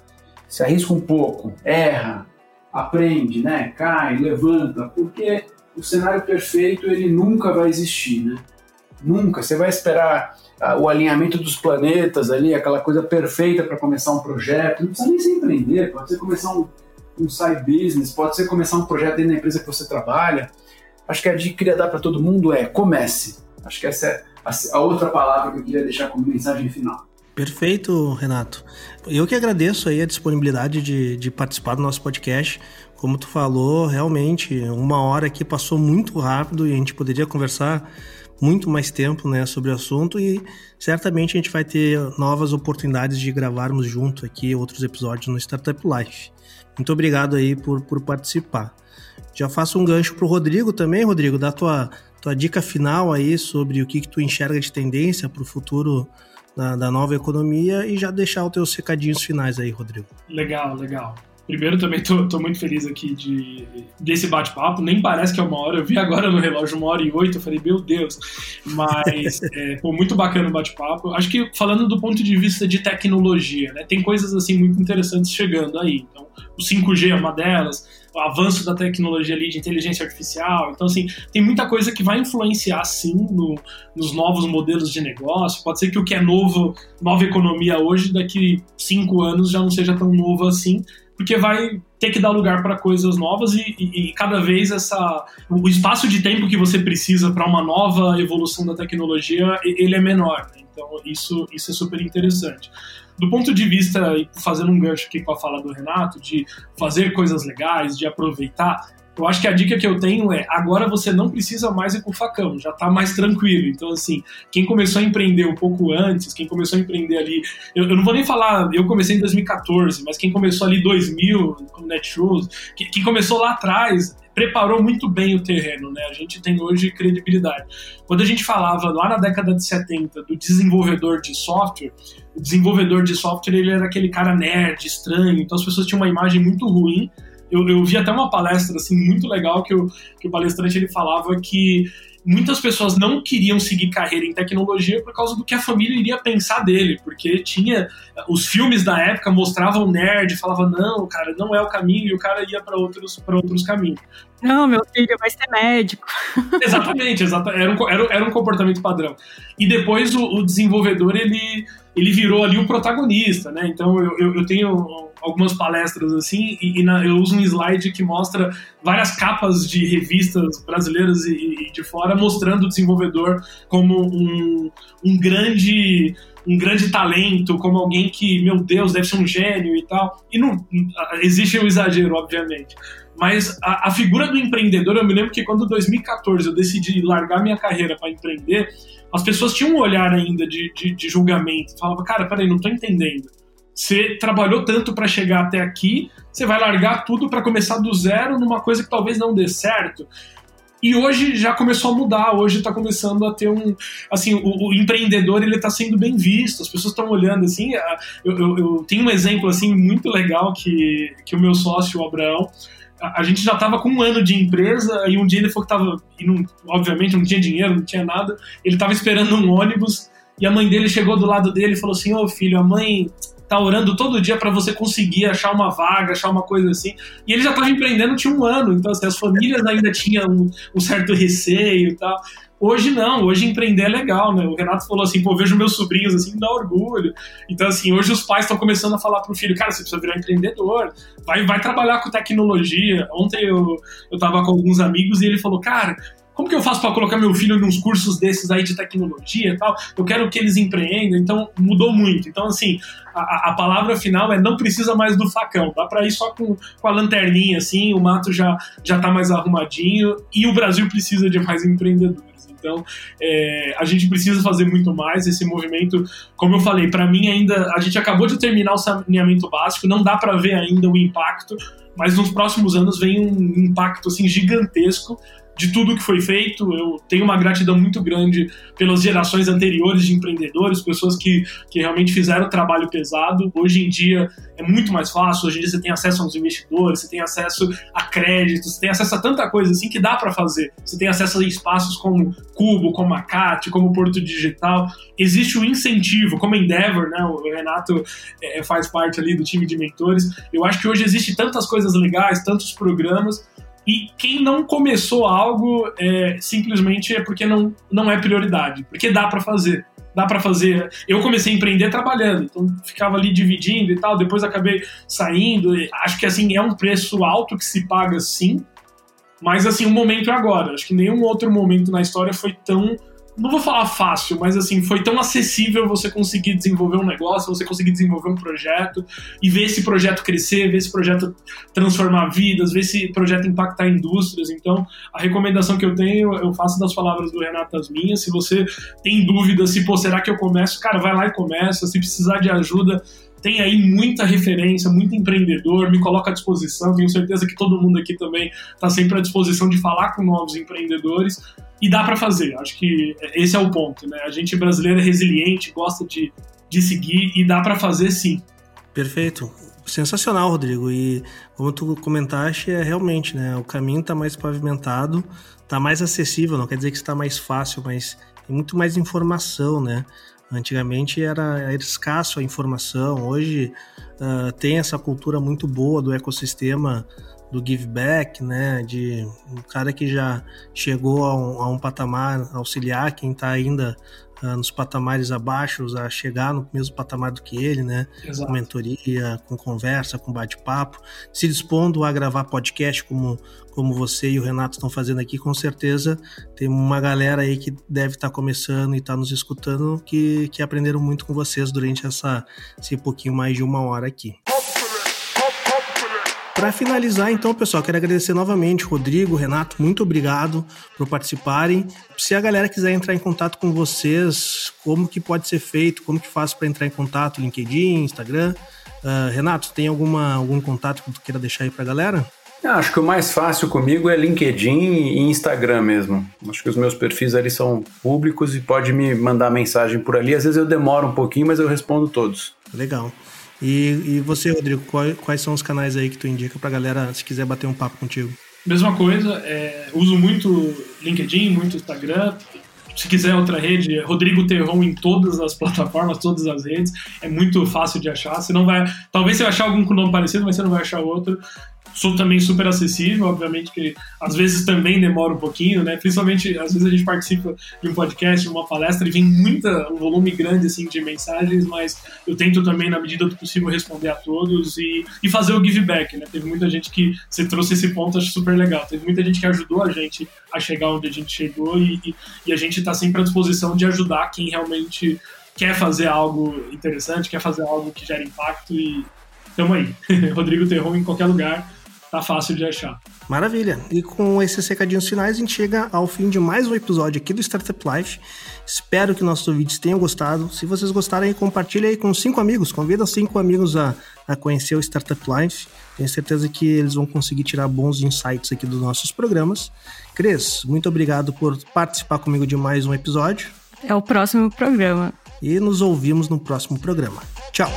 S4: se arrisca um pouco, erra, aprende, né? Cai, levanta, porque o cenário perfeito ele nunca vai existir, né? Nunca. Você vai esperar ah, o alinhamento dos planetas ali, aquela coisa perfeita para começar um projeto. Não precisa nem se empreender, pode ser começar um, um side business, pode ser começar um projeto dentro da empresa que você trabalha. Acho que a dica que eu queria dar para todo mundo é comece. Acho que essa é a, a outra palavra que eu queria deixar como mensagem final.
S2: Perfeito, Renato. Eu que agradeço aí a disponibilidade de, de participar do nosso podcast. Como tu falou, realmente, uma hora aqui passou muito rápido e a gente poderia conversar muito mais tempo né, sobre o assunto e certamente a gente vai ter novas oportunidades de gravarmos junto aqui outros episódios no Startup Life. Muito obrigado aí por, por participar. Já faço um gancho para o Rodrigo também, Rodrigo, dá tua, tua dica final aí sobre o que, que tu enxerga de tendência para o futuro da, da, nova economia e já deixar os teus recadinhos finais aí, Rodrigo.
S5: Legal, legal. Primeiro, também tô, tô muito feliz aqui de, desse bate-papo. Nem parece que é uma hora. Eu vi agora no relógio uma hora e oito. Eu falei, meu Deus. Mas, *laughs* é, pô, muito bacana o bate-papo. Acho que falando do ponto de vista de tecnologia, né? Tem coisas, assim, muito interessantes chegando aí. Então, o 5G é uma delas o avanço da tecnologia ali de inteligência artificial. Então, assim, tem muita coisa que vai influenciar, sim, no, nos novos modelos de negócio. Pode ser que o que é novo, nova economia hoje, daqui cinco anos já não seja tão novo assim, porque vai ter que dar lugar para coisas novas e, e, e, cada vez essa o espaço de tempo que você precisa para uma nova evolução da tecnologia ele é menor. Né? Então isso isso é super interessante do ponto de vista, fazendo um gancho aqui com a fala do Renato, de fazer coisas legais, de aproveitar, eu acho que a dica que eu tenho é agora você não precisa mais ir com o facão, já está mais tranquilo. Então, assim, quem começou a empreender um pouco antes, quem começou a empreender ali. Eu, eu não vou nem falar, eu comecei em 2014, mas quem começou ali em 2000, com Netshoes, quem, quem começou lá atrás, preparou muito bem o terreno, né? A gente tem hoje credibilidade. Quando a gente falava lá na década de 70 do desenvolvedor de software, o desenvolvedor de software ele era aquele cara nerd, estranho, então as pessoas tinham uma imagem muito ruim. Eu, eu vi até uma palestra assim muito legal que, que o palestrante ele falava que muitas pessoas não queriam seguir carreira em tecnologia por causa do que a família iria pensar dele, porque tinha os filmes da época mostravam nerd, falava não, cara, não é o caminho e o cara ia para outros para outros caminhos.
S3: Não, meu filho vai ser médico. *laughs*
S5: Exatamente, exatamente era, um, era, era um comportamento padrão. E depois o, o desenvolvedor ele ele virou ali o protagonista, né? Então eu, eu, eu tenho algumas palestras assim e, e na, eu uso um slide que mostra várias capas de revistas brasileiras e, e de fora mostrando o desenvolvedor como um, um grande um grande talento, como alguém que, meu Deus, deve ser um gênio e tal. E não existe o um exagero, obviamente. Mas a, a, figura do empreendedor, eu me lembro que quando em 2014 eu decidi largar minha carreira para empreender, as pessoas tinham um olhar ainda de, de, de julgamento. Falava, cara, peraí, não tô entendendo. Você trabalhou tanto para chegar até aqui, você vai largar tudo para começar do zero numa coisa que talvez não dê certo. E hoje já começou a mudar, hoje está começando a ter um. Assim, o, o empreendedor ele está sendo bem visto, as pessoas estão olhando assim. Eu, eu, eu, tenho um exemplo assim muito legal que, que o meu sócio, o Abraão, a, a gente já estava com um ano de empresa e um dia ele falou que estava. Obviamente não tinha dinheiro, não tinha nada, ele estava esperando um ônibus e a mãe dele chegou do lado dele e falou assim: Ô oh, filho, a mãe tá orando todo dia para você conseguir achar uma vaga, achar uma coisa assim. E ele já estava empreendendo tinha um ano, então assim, as famílias ainda tinham um, um, certo receio e tal. Hoje não, hoje empreender é legal, né? O Renato falou assim, pô, vejo meus sobrinhos assim, me dá orgulho. Então assim, hoje os pais estão começando a falar pro filho, cara, você precisa virar empreendedor, vai, vai trabalhar com tecnologia. Ontem eu, eu tava com alguns amigos e ele falou, cara, como que eu faço para colocar meu filho nos cursos desses aí de tecnologia e tal? Eu quero que eles empreendam, então mudou muito. Então, assim, a, a palavra final é não precisa mais do facão, dá para ir só com, com a lanterninha, assim, o mato já, já tá mais arrumadinho e o Brasil precisa de mais empreendedores. Então, é, a gente precisa fazer muito mais. Esse movimento, como eu falei, para mim ainda. A gente acabou de terminar o saneamento básico, não dá para ver ainda o impacto, mas nos próximos anos vem um impacto assim gigantesco de tudo que foi feito. Eu tenho uma gratidão muito grande pelas gerações anteriores de empreendedores, pessoas que, que realmente fizeram trabalho pesado. Hoje em dia é muito mais fácil, hoje em dia você tem acesso aos investidores, você tem acesso a créditos, você tem acesso a tanta coisa assim que dá para fazer. Você tem acesso a espaços como Cubo, como a CAT, como Porto Digital. Existe o um incentivo, como Endeavor, né? O Renato é, faz parte ali do time de mentores. Eu acho que hoje existe tantas coisas legais, tantos programas e quem não começou algo é, simplesmente é porque não, não é prioridade, porque dá para fazer. Dá para fazer. Eu comecei a empreender trabalhando, então ficava ali dividindo e tal, depois acabei saindo. Acho que assim é um preço alto que se paga sim, mas assim, o momento é agora. Acho que nenhum outro momento na história foi tão não vou falar fácil, mas assim, foi tão acessível você conseguir desenvolver um negócio, você conseguir desenvolver um projeto e ver esse projeto crescer, ver esse projeto transformar vidas, ver esse projeto impactar indústrias. Então, a recomendação que eu tenho, eu faço das palavras do Renato as minhas. Se você tem dúvida se, pô, será que eu começo? Cara, vai lá e começa. Se precisar de ajuda, tem aí muita referência, muito empreendedor, me coloca à disposição. Tenho certeza que todo mundo aqui também está sempre à disposição de falar com novos empreendedores e dá para fazer. Acho que esse é o ponto, né? A gente brasileiro é resiliente, gosta de, de seguir e dá para fazer sim.
S2: Perfeito. Sensacional, Rodrigo. E como tu comentaste, é realmente, né? O caminho está mais pavimentado, está mais acessível. Não quer dizer que está mais fácil, mas tem muito mais informação, né? Antigamente era, era escasso a informação, hoje uh, tem essa cultura muito boa do ecossistema do give back, né? De um cara que já chegou a um, a um patamar auxiliar quem está ainda uh, nos patamares abaixo a chegar no mesmo patamar do que ele, né? Exato. Com mentoria, com conversa, com bate-papo, se dispondo a gravar podcast como, como você e o Renato estão fazendo aqui, com certeza tem uma galera aí que deve estar tá começando e está nos escutando que, que aprenderam muito com vocês durante essa, esse pouquinho mais de uma hora aqui. Para finalizar, então, pessoal, quero agradecer novamente, Rodrigo, Renato, muito obrigado por participarem. Se a galera quiser entrar em contato com vocês, como que pode ser feito, como que faz para entrar em contato, LinkedIn, Instagram? Uh, Renato, tem alguma, algum contato que tu queira deixar aí para a galera?
S4: Ah, acho que o mais fácil comigo é LinkedIn e Instagram mesmo. Acho que os meus perfis ali são públicos e pode me mandar mensagem por ali. Às vezes eu demoro um pouquinho, mas eu respondo todos.
S2: Legal. E, e você, Rodrigo, quais, são os canais aí que tu indica pra galera se quiser bater um papo contigo?
S5: Mesma coisa, é, uso muito LinkedIn, muito Instagram. Se quiser outra rede, Rodrigo Terron em todas as plataformas, todas as redes. É muito fácil de achar. Você não vai. Talvez você vai achar algum com nome parecido, mas você não vai achar outro sou também super acessível, obviamente que às vezes também demora um pouquinho, né? Principalmente, às vezes a gente participa de um podcast, de uma palestra e vem muita, um volume grande assim de mensagens, mas eu tento também, na medida do possível, responder a todos e, e fazer o give back, né? Teve muita gente que você trouxe esse ponto, acho super legal. Teve muita gente que ajudou a gente a chegar onde a gente chegou e, e, e a gente está sempre à disposição de ajudar quem realmente quer fazer algo interessante, quer fazer algo que gere impacto e tamo aí. *laughs* Rodrigo Terron em qualquer lugar tá fácil de achar.
S2: Maravilha. E com esses recadinhos finais, a gente chega ao fim de mais um episódio aqui do Startup Life. Espero que nossos ouvintes tenham gostado. Se vocês gostarem, compartilhe aí com cinco amigos. Convida cinco amigos a, a conhecer o Startup Life. Tenho certeza que eles vão conseguir tirar bons insights aqui dos nossos programas. Cris, muito obrigado por participar comigo de mais um episódio.
S3: É o próximo programa.
S2: E nos ouvimos no próximo programa. Tchau.